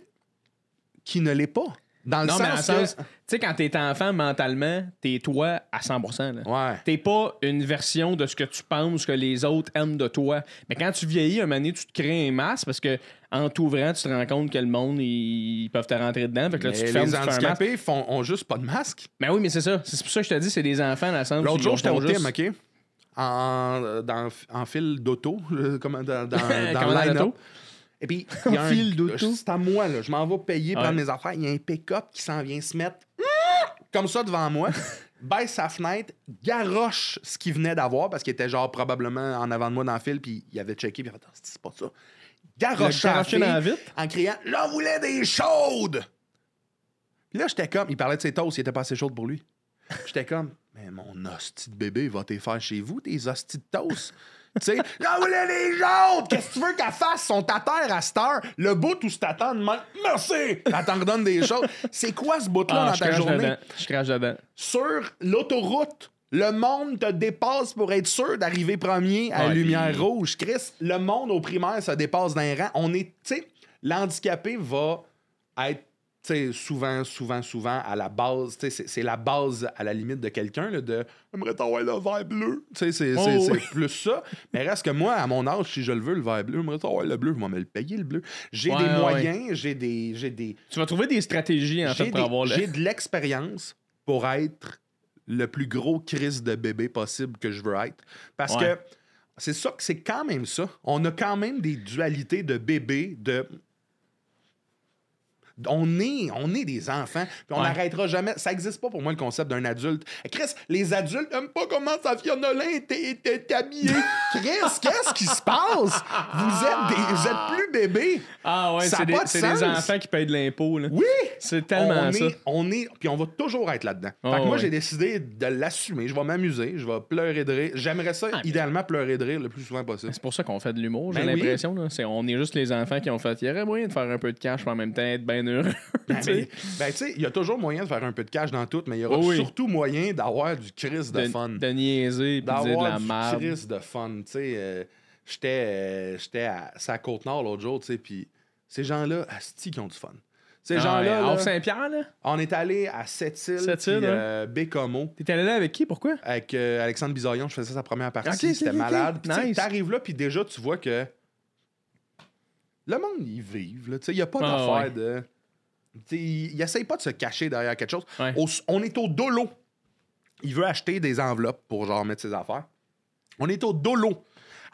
Qui ne l'est pas. Dans le Non, mais en sens. tu sais, quand t'es enfant mentalement, t'es toi à 100%. Là. Ouais. T'es pas une version de ce que tu penses que les autres aiment de toi. Mais quand tu vieillis, un moment donné, tu te crées un masque parce que en t'ouvrant, tu te rends compte que le monde, ils peuvent te rentrer dedans. Fait que là, tu te Mais fermes, les handicapés font, ont juste pas de masque. Mais oui, mais c'est ça. C'est pour ça que je te dis, c'est des enfants dans le sens où L'autre jour, j'étais au juste- OK? En, dans, en fil d'auto, <laughs> comme dans, dans, <laughs> dans? Et puis, <laughs> il y a un- fil d'auto. C'est à moi, là. Je m'en vais payer, prendre mes affaires. Il y a un pick-up qui s'en vient se mettre <laughs> comme ça devant moi. <laughs> baisse sa fenêtre, garoche ce qu'il venait d'avoir parce qu'il était genre probablement en avant de moi dans le fil, puis il avait checké, puis il a fait Ah, c'est pas ça. Garoche la garoché fille dans la vitre? en criant J'en voulais des chaudes! Puis là, j'étais comme, il parlait de ses toasts, il était pas assez chaude pour lui. J'étais comme, mais mon hostie de bébé va te faire chez vous, tes hosties de toast. Tu sais, <laughs> j'en voulais des chaudes! Qu'est-ce que tu veux qu'elle fasse? Son à terre à cette heure, le bout où tu t'attends de même, merci! Elle t'en redonne des choses. C'est quoi ce bout-là Ah, dans ta journée? dedans. Je crache dedans. sur l'autoroute. Le monde te dépasse pour être sûr d'arriver premier à la lumière rouge. Chris, le monde au primaire se dépasse d'un rang. On est, tu sais, l'handicapé va être, sais, souvent, souvent, souvent à la base. C'est- c'est la base à la limite de quelqu'un, là, de J'aimerais t'avoir le vert bleu. C'est Oh, c'est- c'est oui. plus ça. Mais reste que moi, à mon âge, si je le veux, le vert bleu, j'aimerais t'avoir le bleu. Je vais me le payer, le bleu. J'ai Ouais, des ouais. moyens, j'ai des. J'ai des Tu vas trouver des stratégies, en fait, pour des- avoir le. j'ai de l'expérience pour être le plus gros crise de bébé possible que je veux être. Parce Ouais. que c'est ça que c'est quand même ça. On a quand même des dualités de bébé, de. On est, on est des enfants, puis on Ouais. n'arrêtera jamais. Ça n'existe pas pour moi le concept d'un adulte. Chris, les adultes n'aiment pas comment sa Fiona était, habillée. <laughs> Chris, qu'est-ce qui se passe? Vous êtes, des, vous êtes plus bébé. Ah ouais, c'est des, de des enfants qui payent de l'impôt. Oui! C'est tellement on ça. Est, on est, puis on va toujours être là-dedans. Oh, fait que moi, ouais. j'ai décidé de l'assumer. Je vais m'amuser, je vais pleurer de rire. J'aimerais ça, Ah, idéalement, pleurer de rire le plus souvent possible. C'est pour ça qu'on fait de l'humour, j'ai Ben l'impression. On est juste les enfants qui ont fait. Il y aurait moyen de faire un peu de cash, mais en même temps être bien heureux. <laughs> Ben, tu sais. mais- ben, il y a toujours moyen de faire un peu de cash dans tout, mais il y aura Oh oui. surtout moyen d'avoir du crise de, de, fun. de niaiser puis de D'avoir la du merde. de fun. Tu sais, euh, j'étais euh, j'étais à sa Côte-Nord l'autre jour, tu sais, puis ces gens-là, asti, qui ont du fun. Ces gens-là, là, Saint-Pierre, là? on est allé à Sept-Îles, Sept-Îles, ouais. euh, Bécomo. T'es allé là avec qui? Pourquoi? avec euh, Alexandre Bisaillon, je faisais sa première partie, c'était malade. ok. Puis, tu sais, Nice. T'arrives là, puis déjà, tu vois que le monde, ils vivent. Il n'y a pas Ah, d'affaire ouais. de... Ils n'essayent pas de se cacher derrière quelque chose. Ouais. Au- on est au dolo. Il veut acheter des enveloppes pour genre mettre ses affaires. On est au dolo.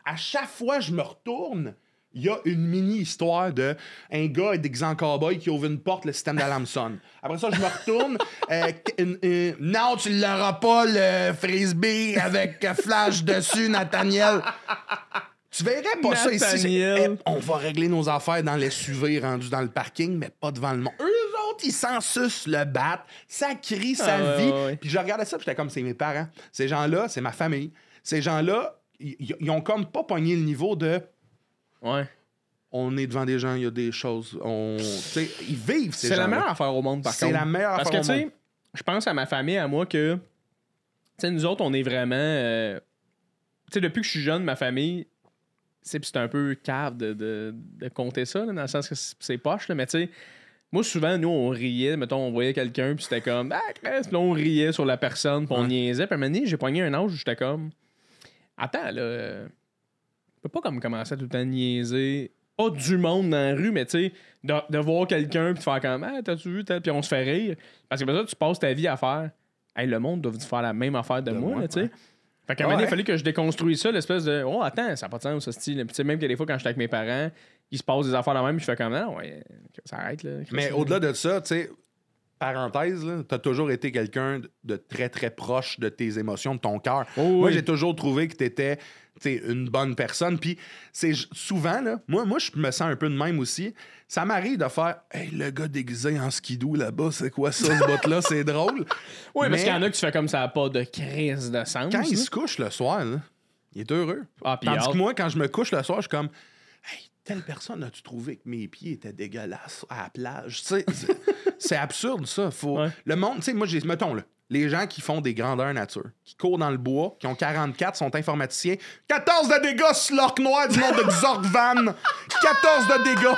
À chaque fois que je me retourne, il y a une mini-histoire de un gars en cowboy qui ouvre une porte, le système d'alarme sonne. Après ça, je me retourne. <laughs> euh, une- une- non, tu l'auras pas, le frisbee avec flash dessus, Nathaniel. Tu verrais pas ça ici. Eh, on va régler nos affaires dans les SUV rendus dans le parking, mais pas devant le monde. Eux autres, ils s'en sucent le bat. Ça crie sa Ah, ouais, ouais. Puis je regardais ça, puis j'étais comme, c'est mes parents. Ces gens-là, c'est ma famille. Ces gens-là, ils ont comme pas pogné le niveau de Ouais. on est devant des gens, il y a des choses. On, tu sais, ils vivent ces C'est la meilleure affaire au monde, par C'est contre. la meilleure Parce affaire que, au tu sais, monde. je pense à ma famille, à moi, que, tu sais, nous autres, on est vraiment. euh, tu sais, depuis que je suis jeune, ma famille, c'est un peu cave de, de, de compter ça, là, dans le sens que c'est poche, là, mais tu sais. Moi, souvent, nous, on riait, mettons, on voyait quelqu'un, puis c'était comme, ah, Chris, là, on riait sur la personne, puis on Ouais. niaisait. Puis à un moment donné, j'ai pogné un âge où j'étais comme, attends, là, euh, je peux pas comme commencer à tout le temps niaiser. Pas du monde dans la rue, mais tu sais, de, de voir quelqu'un puis de faire comme Ah, t'as-tu vu? Puis on se fait rire. Parce que après ça, tu passes ta vie à faire Hey, le monde doit faire la même affaire de, De moi, tu sais. ouais. Fait qu'à un moment donné, il fallait que je déconstruise ça, l'espèce de Oh, attends, ça n'a pas de sens, ce style. Puis tu sais, même que des fois, quand j'étais avec mes parents, ils se passent des affaires la même, puis je fais comme Non, ouais, ça arrête, là. Mais au-delà de ça, tu sais, parenthèse, tu as toujours été quelqu'un de très, très proche de tes émotions, de ton cœur. Oh, Moi, oui. j'ai toujours trouvé que tu étais une bonne personne. Puis, c'est souvent, là, moi, moi, je me sens un peu de même aussi. Ça m'arrive de faire Hey, le gars déguisé en skidoo là-bas, c'est quoi ça, ce bout-là? C'est drôle. <laughs> Oui, parce Mais qu'il y en a que tu fais comme ça, n'a pas de crise de sens. Quand il se couche le soir, là, il est heureux. Ah, Tandis que moi, quand je me couche le soir, je suis comme Hey, telle personne, as-tu trouvé que mes pieds étaient dégueulasses à la plage? <laughs> C'est- absurde, ça. Faut... Ouais. Le monde, tu sais, moi, j'ai, mettons, là, les gens qui font des grandeurs nature, qui courent dans le bois, qui ont 44, sont informaticiens. 14 de dégâts l'orque noir du nom de Xorvan. 14 <laughs> de dégâts.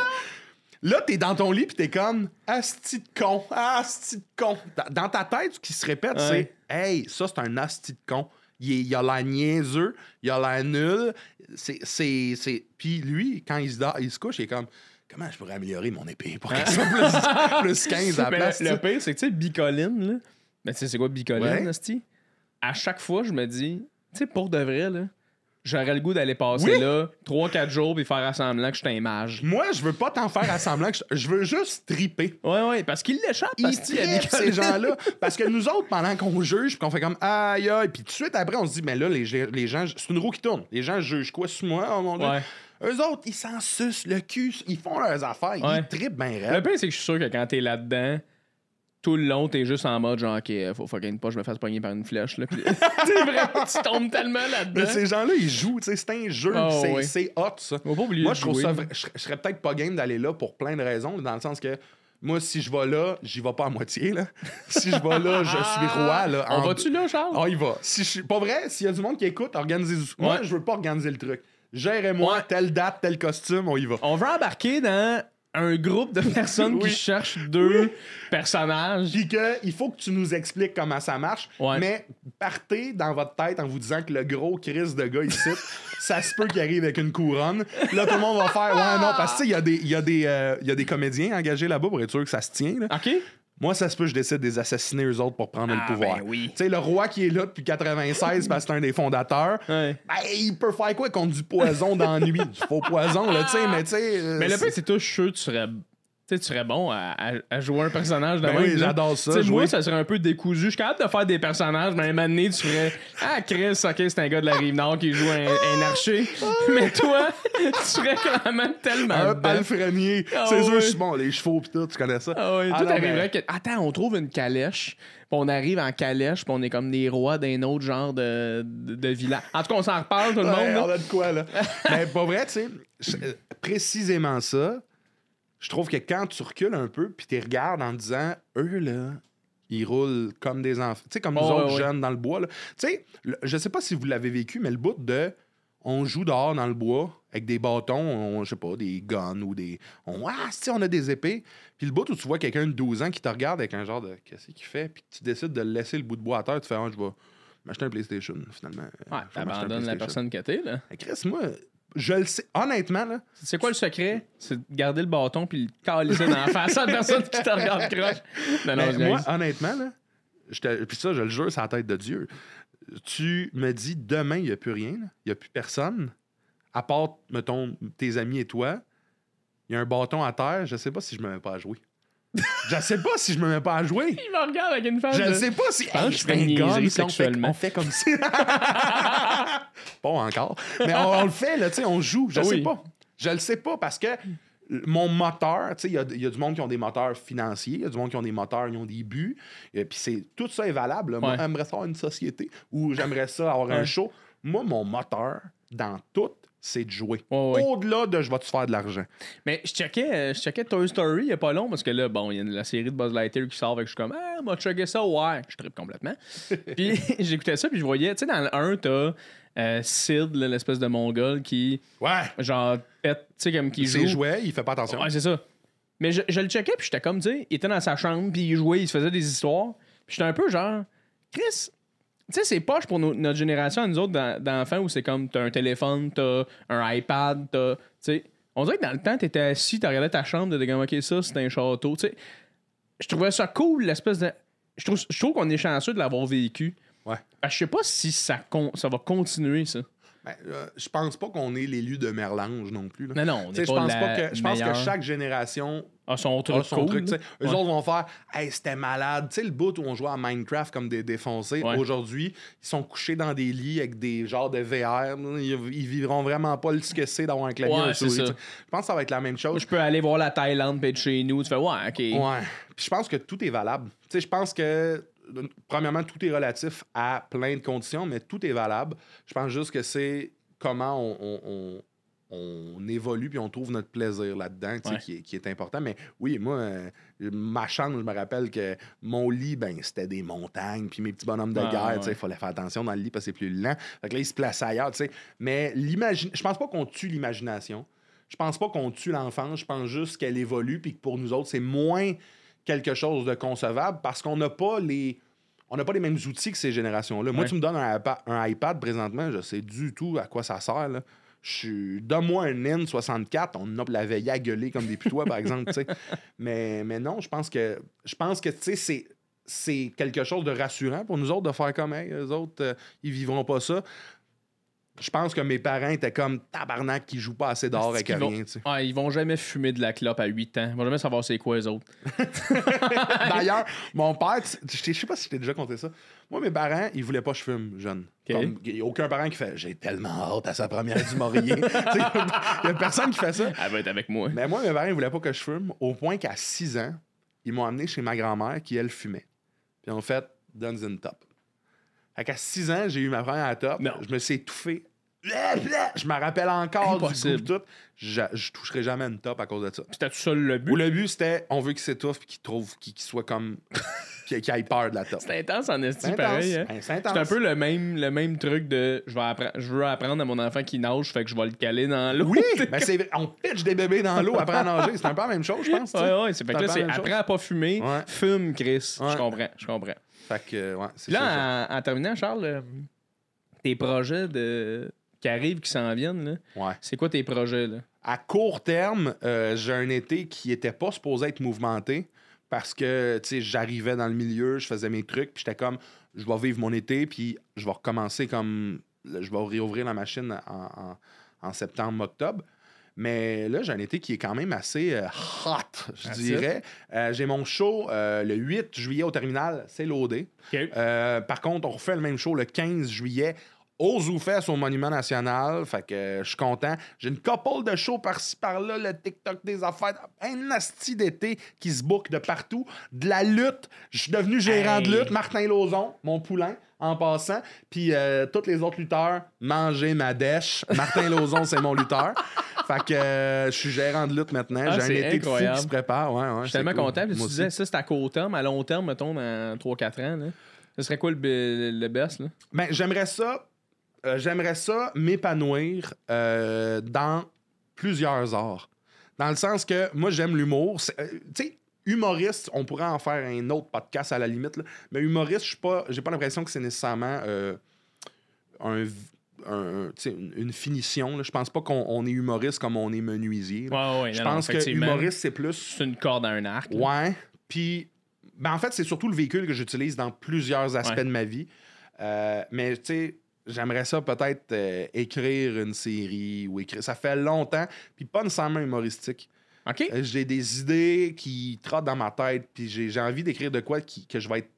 Là, t'es dans ton lit pis t'es comme asti de con, asti de con. Dans- Dans ta tête, ce qui se répète, Ouais. c'est Hey, ça, c'est un asti de con. Il, est- il a l'air niaiseux, il a l'air nul. C'est, c'est, c'est... Puis lui, quand il se, dort- il se couche, il est comme Comment je pourrais améliorer mon épée pour qu'elle soit plus, <laughs> plus 15 à la place? le, pire, c'est que, tu sais, bicoline, là. Mais tu sais, c'est quoi bicoline, Ouais. À chaque fois, je me dis, tu sais, pour de vrai, là, j'aurais le goût d'aller passer Oui. là 3-4 jours puis faire semblant que je suis un mage. Moi, je veux pas t'en faire à semblant que je, je veux juste triper. Ouais, ouais, parce qu'il l'échappe. Ils parce qu'il trippent, ces <laughs> gens-là. Parce que nous autres, pendant qu'on juge, puis qu'on fait comme aïe aïe, puis tout de suite après, on se dit, mais là, les, les gens, c'est une roue qui tourne. Les gens jugent quoi sur moi, oh mon dieu? Ouais. Eux autres, ils s'en sucent le cul, ils font leurs affaires, Ouais. ils trippent bien Le pire, c'est que je suis sûr que quand t'es là-dedans, tout le long, t'es juste en mode genre, ok, faut fucking pas que je me fasse pogner par une flèche. Là. <laughs> Puis- vraiment, tu tombes tellement là-dedans. Mais ces gens-là, ils jouent, c'est un jeu, Oh, c'est ouais. hot, ça. Faut pas oublier Moi, je trouve ça. Je serais- je serais peut-être pas game d'aller là pour plein de raisons, dans le sens que moi, si je vais là, j'y vais pas à moitié, là. <laughs> si je vais là, je suis roi, là. On en- va-tu là, Charles? Ah, il va. Si je suis pas vrai, s'il y a du monde qui écoute, organisez Moi, Ouais. je veux pas organiser le truc. Gérez-moi Ouais. telle date, tel costume, on y va. On veut embarquer dans un groupe de personnes Oui. qui cherchent deux personnages. Puis que il faut que tu nous expliques comment ça marche, Ouais. mais partez dans votre tête en vous disant que le gros Chris de gars ici, <laughs> ça se peut qu'il arrive avec une couronne. Là, tout le monde va faire ouais non parce que tu sais, il y a des y a des euh, y a des comédiens engagés là-bas pour être sûr que ça se tient. là. OK? Moi, ça se peut, je décide de les assassiner eux autres pour prendre Ah, le pouvoir. ben oui. Tu sais, le roi qui est là depuis 96 parce que c'est un des fondateurs. Ouais. Ben, il peut faire quoi contre du poison d'ennui? <laughs> Du faux poison, là, tu sais, mais tu sais. euh, Mais le c'est- pire, c'est tout, je suis sûr que tu serais. Tu serais bon à, à- à jouer un personnage de Ben même, oui, j'adore ça, Tu sais, jouer. Moi, ça serait un peu décousu. Je suis capable de faire des personnages, mais à un moment donné, tu ferais Ah, Chris, ok, c'est un gars de la rive nord qui joue un, un archer. mais toi, tu serais clairement tellement. Un palefrenier. Ah c'est sûr, bon, les chevaux pis tout, tu connais ça. Ah Ah tout non, mais- que. Attends, on trouve une calèche, puis on arrive en calèche, puis on est comme des rois d'un autre genre de, de, de village. En tout cas, on s'en reparle, tout le Ouais, monde. on a de quoi, là. <laughs> Mais pas vrai, tu sais, euh, précisément ça, je trouve que quand tu recules un peu puis tu regardes en disant, eux, là, ils roulent comme des enfants. Tu sais, comme nous Oh, autres ouais, ouais. jeunes dans le bois. là. Tu sais, je sais pas si vous l'avez vécu, mais le bout de. On joue dehors dans le bois avec des bâtons, on- je sais pas, des guns ou des. On, ah, si, on a des épées. Puis le bout où tu vois quelqu'un de 12 ans qui te regarde avec un genre de. Qu'est-ce qu'il fait? Puis tu décides de laisser le bout de bois à terre, tu fais, ah, je vais m'acheter un PlayStation, finalement. Ouais, t'abandonnes la personne que t'es, là. Mais Chris, moi, je le sais. Honnêtement, là, C'est quoi le secret? C'est de garder le bâton puis le calisser dans la face à la <laughs> personne qui te regarde croche. Non, non, mais je moi, honnêtement, là, je te- puis ça, je le jure, c'est la tête de Dieu. Tu me dis demain, il n'y a plus rien, il n'y a plus personne, à part, mettons, tes amis et toi. Il y a un bâton à terre, je sais pas si je me mets pas à jouer. je sais pas si je me mets pas à jouer. <laughs> Il me regarde avec une face. Je de- ne sais pas si. je c'est ferais un une sexuellement. on fait comme ça. <laughs> pas encore. Mais on, on le fait, là, tu sais, on joue. Je Ah sais pas. Je le sais pas parce que mon moteur, tu sais, il y y a du monde qui ont des moteurs financiers, il y a du monde qui ont des moteurs, ils ont des buts. Et puis c'est tout ça est valable. là. Moi, Ouais. j'aimerais ça avoir une société ou j'aimerais ça avoir un show. Moi, mon moteur, dans tout, c'est de jouer. Au-delà de je vais te faire de l'argent. Mais je checkais, euh, je checkais Toy Story il y a pas long parce que là, bon, il y a la série de Buzz Lightyear qui sort, fait que je suis comme, ah, moi, checker ça, ouais. Je tripe complètement. <laughs> puis <laughs> j'écoutais ça, puis je voyais, tu sais, dans le 1, t'as euh, Sid, l'espèce de mongol qui, Ouais. genre, pète, tu sais, comme qui joue. jouet, il fait pas attention. Ouais, c'est ça. Mais je, je le checkais, puis j'étais comme, tu sais, il était dans sa chambre, puis il jouait, il se faisait des histoires. Puis j'étais un peu genre, Chris, tu sais, c'est poche pour notre génération, nous autres, d'en- d'enfants, où c'est comme, t'as un téléphone, t'as un iPad, t'as. Tu sais, on dirait que dans le temps, t'étais assis, t'as regardé ta chambre, t'étais comme, ok, ça, c'est un château. Tu sais, je trouvais ça cool, l'espèce de. Je trouve, je trouve qu'on est chanceux de l'avoir vécu. Ouais. Que je sais pas si ça, con- ça va continuer, ça. Ben, euh, je pense pas qu'on est l'élu de Merlange non plus. là. Non, non, on est pas pense la pas que je pense que chaque génération Ah, son truc a son cool, truc. Eux Ouais. autres vont faire Hey, c'était malade. Tu sais, le bout où on jouait à Minecraft comme des défoncés, Ouais. aujourd'hui, ils sont couchés dans des lits avec des genres de VR. Ils, ils vivront vraiment pas le ce que c'est d'avoir un clavier Ouais, un souris. Je pense que ça va être la même chose. Je peux aller voir la Thaïlande, puis être chez nous. Tu fais, ouais, ok. Ouais. Puis je pense que tout est valable. Tu sais, je pense que, premièrement, tout est relatif à plein de conditions, mais tout est valable. Je pense juste que c'est comment on, on- on- on évolue puis on trouve notre plaisir là-dedans Ouais. qui, est, qui est important. Mais oui, moi, euh, ma chambre, je me rappelle que mon lit, ben, c'était des montagnes, puis mes petits bonhommes de Ah, guerre, ouais. il fallait faire attention dans le lit parce que c'est plus lent. Fait que là, ils se plaçaient ailleurs, tu sais. Mais je pense pas qu'on tue l'imagination. Je pense pas qu'on tue l'enfance. Je pense juste qu'elle évolue, puis que pour nous autres, c'est moins quelque chose de concevable parce qu'on n'a pas les. On n'a pas les mêmes outils que ces générations-là. Moi, Ouais. tu me donnes un, iPa- un iPad présentement, je sais du tout à quoi ça sert. Là. Je suis... Donne-moi un N64, on a la veille à gueuler comme des putois, par exemple. <laughs> mais, mais non, je pense que je pense que c'est. C'est quelque chose de rassurant pour nous autres de faire comme hey, eux autres, euh, ils vivront pas ça. Je pense que mes parents étaient comme tabarnak qui jouent pas assez dehors avec vont- rien. Ah, ils vont jamais fumer de la clope à 8 ans. Ils vont jamais savoir c'est quoi les autres. <laughs> <laughs> D'ailleurs, mon père, je sais pas si je t'ai déjà conté ça. Moi, mes parents, ils voulaient pas que je fume jeune. Comme, Il n'y a aucun parent qui fait J'ai tellement hâte à sa première du Maurier. <laughs> Il y a personne qui fait ça. Elle va être avec moi. Mais moi, mes parents, ils voulaient pas que je fume, au point qu'à 6 ans, ils m'ont amené chez ma grand-mère qui, elle, fumait. Puis en fait, Duns in Top. Fait qu'à 6 ans, j'ai eu ma première top. Non. Je me suis étouffé. Je me rappelle encore Impossible. du goût tout. Je, je toucherai jamais une top à cause de ça. C'était tout ça le Ou but. le but, c'était on veut qu'il s'étouffe et qu'il trouve, qu'il soit comme. <laughs> qu'il qu'il ait peur de la top. C'est intense en esti, C'est pareil. hein. Ben, c'est intense. C'est un peu le même, le même truc de je, vais appre- je veux apprendre à mon enfant qui nage, fait que je vais le caler dans l'eau. Oui, <laughs> ben on pitch des bébés dans l'eau après à nager. C'est un peu la même chose, je pense. Ouais, ouais, c'est fait que là, c'est apprends à pas fumer, Ouais. fume, Chris. Ouais. Je comprends, je comprends. Fait que, ouais, ça. Là, en, en terminant, Charles, euh, tes projets de... qui arrivent, qui s'en viennent, là, Ouais. c'est quoi tes projets? Là? À court terme, euh, j'ai un été qui était pas supposé être mouvementé parce que, tu sais, j'arrivais dans le milieu, je faisais mes trucs, puis j'étais comme, je vais vivre mon été, puis je vais recommencer comme, je vais réouvrir la machine en, en- en septembre, octobre. Mais là, j'ai un été qui est quand même assez euh, hot, je dirais. Euh, j'ai mon show euh, le 8 juillet au terminal, c'est loadé. Euh, par contre, on refait le même show le 15 juillet au ZooFest au Monument National. Fait que euh, je suis content. J'ai une couple de shows par-ci par-là, le TikTok des affaires, un asti d'été qui se book de partout. De la lutte. Je suis devenu gérant Hey. de lutte. Martin Lauzon, mon poulain, en passant. Puis euh, tous les autres lutteurs, manger ma dèche. Martin <laughs> Lauzon, c'est mon lutteur. Fait que euh, je suis gérant de lutte maintenant. Ah, J'ai un été fou qui se prépare. Ouais, ouais, Je suis tellement cool. content. Puis tu disais, ça, c'est à court terme. À long terme, mettons, dans 3-4 ans, là, ce serait quoi le, le best? Là? Ben, j'aimerais ça, euh, j'aimerais ça m'épanouir euh, dans plusieurs arts. Dans le sens que moi, j'aime l'humour. Euh, Tu sais, humoriste, on pourrait en faire un autre podcast à la limite, là. mais humoriste, je suis pas, j'ai pas l'impression que c'est nécessairement un, une, finition. Je pense pas qu'on on est humoriste comme on est menuisier. là. Ouais, ouais, je pense que humoriste, c'est plus C'est une corde à un arc. là. Ouais. Puis, ben, en fait, c'est surtout le véhicule que j'utilise dans plusieurs aspects Ouais. de ma vie. Mais, tu sais, j'aimerais ça peut-être euh, écrire une série ou écrire. Ça fait longtemps, puis pas nécessairement humoristique. OK? Euh, J'ai des idées qui trottent dans ma tête, puis j'ai envie d'écrire de quoi qui- que je vais être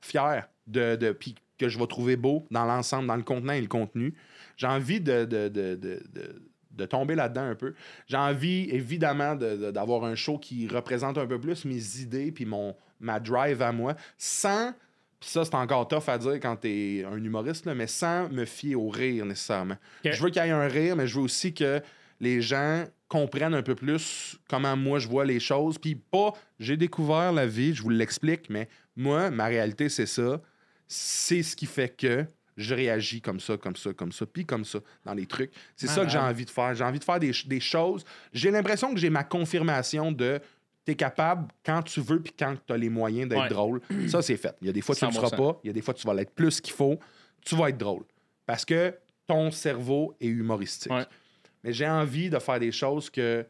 fier de, de puis que je vais trouver beau dans l'ensemble, dans le contenant et le contenu. J'ai envie de, de, de, de- de- de tomber là-dedans un peu. J'ai envie, évidemment, de- de- d'avoir un show qui représente un peu plus mes idées puis mon, ma drive à moi, sans, puis ça, c'est encore tough à dire quand t'es un humoriste, là, mais sans me fier au rire nécessairement. Je veux qu'il y ait un rire, mais je veux aussi que les gens comprennent un peu plus comment moi je vois les choses. Puis pas, j'ai découvert la vie, je vous l'explique, mais moi, ma réalité, c'est ça. C'est ce qui fait que je réagis comme ça, comme ça, comme ça, puis comme ça dans les trucs. C'est ça que j'ai envie de faire. J'ai envie de faire des choses. J'ai l'impression que j'ai ma confirmation de t'es capable quand tu veux puis quand tu as les moyens d'être Ouais. drôle. Ça, c'est fait. Il y a des fois, tu ne le seras 100%. pas. Il y a des fois, tu vas l'être plus qu'il faut. Tu vas être drôle. Parce que ton cerveau est humoristique. Ouais. Mais j'ai envie de faire des choses que,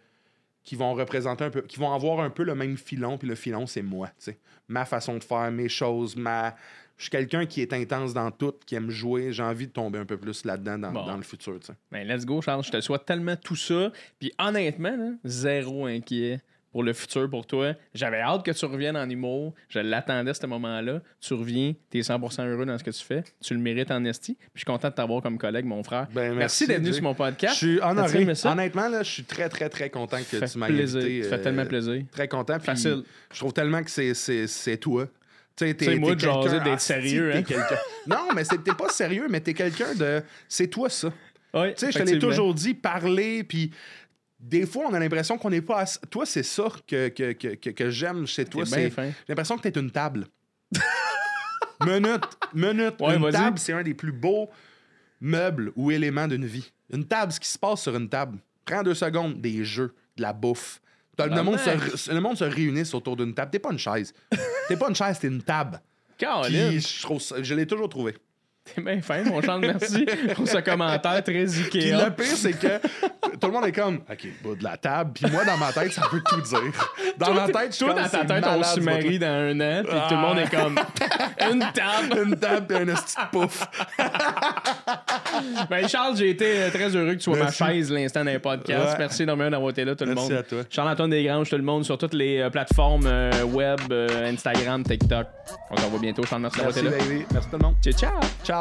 qui vont représenter un peu, qui vont avoir un peu le même filon, puis le filon, c'est moi. tu sais. Ma façon de faire, mes choses, ma. Je suis quelqu'un qui est intense dans tout, qui aime jouer. J'ai envie de tomber un peu plus là-dedans dans, Bon. dans le futur. tu. Ben, let's go, Charles. Je te souhaite tellement tout ça. Puis honnêtement, là, zéro inquiet pour le futur pour toi. J'avais hâte que tu reviennes en humour. Je l'attendais à ce moment-là. Tu reviens, tu es 100% heureux dans ce que tu fais. Tu le mérites en esti. Puis je suis content de t'avoir comme collègue, mon frère. Ben, merci d'être venu sur mon Je podcast. suis T'as-tu honoré. Honnêtement, là, je suis très, très, très content que Ça fait tu m'as invité. Ça fait euh, tellement plaisir. Très content. Facile. Je trouve tellement que c'est- toi. Tu sais, moi de d'être sérieux, hein. <laughs> non, mais t'es pas sérieux, mais t'es quelqu'un de. C'est toi ça. Ouais, Tu sais, je te l'ai toujours dit, parler, puis des fois, on a l'impression qu'on n'est pas. assez- Toi, c'est ça que, que, que, que, que j'aime chez toi. C'est- l'impression que t'es une table. <laughs> minute, minute. Ouais, une table, c'est un des plus beaux meubles ou éléments d'une vie. Une table, ce qui se passe sur une table. Prends deux secondes, des jeux, de la bouffe. Le monde, se, le monde se réunisse autour d'une table. T'es pas une chaise. T'es pas une chaise, t'es une table. <laughs> Puis je, je l'ai toujours trouvé. <laughs> T'es bien fin, mon Charles, merci pour ce commentaire très Puis Ikea. le pire, c'est que tout le monde est comme, OK, bas de la table. Puis moi, dans ma tête, ça peut tout dire. Dans ma tête, je suis Toi, dans ta tête, on se marie dans un an, puis tout le monde est comme une table. Une table et un de pouf. Ben, Charles, j'ai été euh, très heureux que tu sois Merci. ma chaise l'instant d'un podcast. Ouais. Merci énormément d'avoir été là, tout le Merci monde. à toi. Charles-Antoine Desgranges, tout le monde, sur toutes les euh, plateformes euh, web, euh, Instagram, TikTok. On se revoit bientôt. Charles, merci d'avoir Merci, été là. baby. Merci tout le monde. Ciao, ciao. Ciao.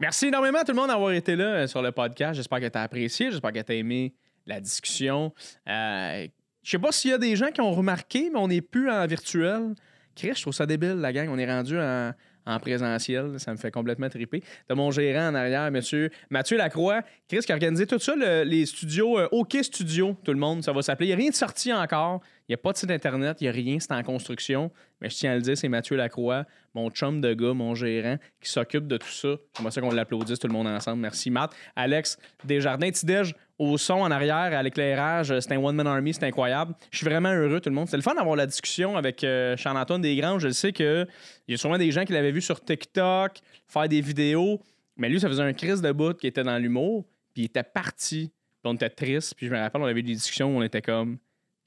Merci énormément à tout le monde d'avoir été là euh, sur le podcast. J'espère que tu as apprécié. J'espère que tu as aimé la discussion. Euh, je sais pas s'il y a des gens qui ont remarqué, mais on n'est plus en virtuel. Chris, je trouve ça débile, la gang. On est rendu en, en présentiel. Ça me fait complètement triper. T'as mon gérant en arrière, monsieur Mathieu Lacroix. Chris qui a organisé tout ça, le- les studios, euh, OK Studio, tout le monde, ça va s'appeler. Il n'y a rien de sorti encore. Il n'y a pas de site Internet. Il n'y a rien. C'est en construction. Mais je tiens à le dire, c'est Mathieu Lacroix, mon chum de gars, mon gérant, qui s'occupe de tout ça. J'aimerais ça qu'on l'applaudisse tout le monde ensemble. Merci, Matt. Alex Desjardins, Tidej, au son en arrière, à l'éclairage. C'est un one-man army, c'est incroyable. Je suis vraiment heureux, tout le monde. C'est le fun d'avoir la discussion avec euh, Charles-Antoine Desgranges. Je sais qu'il y a sûrement des gens qui l'avaient vu sur TikTok, faire des vidéos. Mais lui, ça faisait un crise de bout qui était dans l'humour. Puis il était parti. Puis on était triste. Puis je me rappelle, on avait eu des discussions où on était comme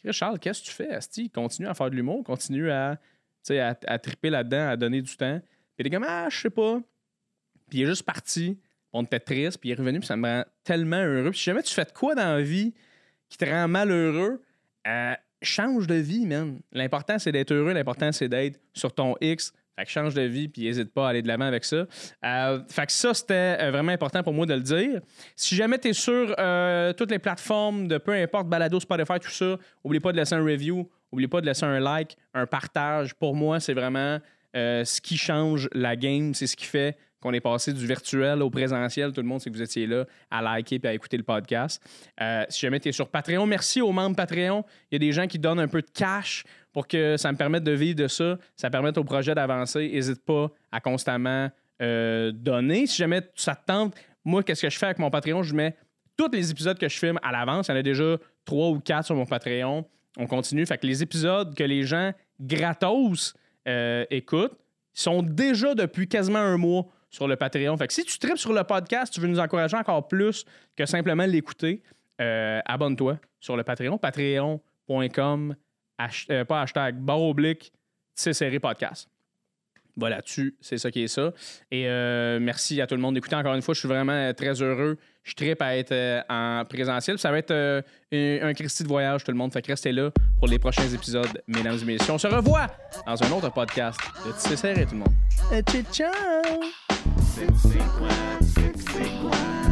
Charles, qu'est-ce que tu fais, Asti? Continue à faire de l'humour, continue à, à triper là-dedans, à donner du temps. Puis il était comme Ah, je sais pas. Puis il est juste parti. On était triste, puis il est revenu, puis ça me rend tellement heureux. Puis si jamais tu fais quoi dans la vie qui te rend malheureux, euh, change de vie, man. L'important, c'est d'être heureux. L'important, c'est d'être sur ton X. Fait que change de vie, puis n'hésite pas à aller de l'avant avec ça. Euh, fait que ça, c'était euh, vraiment important pour moi de le dire. Si jamais tu es sur toutes les plateformes de peu importe, Balado, Spotify, tout ça, oublie pas de laisser un review, oublie pas de laisser un like, un partage. Pour moi, c'est vraiment ce qui change la game. C'est ce qui fait qu'on est passé du virtuel au présentiel. Tout le monde sait que vous étiez là à liker et à écouter le podcast. Euh, si jamais tu es sur Patreon, merci aux membres Patreon. Il y a des gens qui donnent un peu de cash pour que ça me permette de vivre de ça. Ça permette au projet d'avancer. N'hésite pas à constamment euh, donner. Si jamais ça te tente, moi, qu'est-ce que je fais avec mon Patreon? Je mets tous les épisodes que je filme à l'avance. Il y en a déjà trois ou quatre sur mon Patreon. On continue. Fait que les épisodes que les gens gratos euh, écoutent sont déjà depuis quasiment un mois sur le Patreon. Fait que si tu tripes sur le podcast, tu veux nous encourager encore plus que simplement l'écouter, euh, abonne-toi sur le Patreon, patreon.com, euh, pas hashtag, barre oblique, podcast. Voilà, là-dessus, c'est ça qui est ça. Et euh, merci à tout le monde d'écouter encore une fois. Je suis vraiment très heureux. Je tripe à être en présentiel. Ça va être un, un de voyage, tout le monde. Fait que restez là pour les prochains épisodes, mesdames et messieurs. On se revoit dans un autre podcast de Tissé Serré, tout le monde. Ciao! C'est quoi, c'est quoi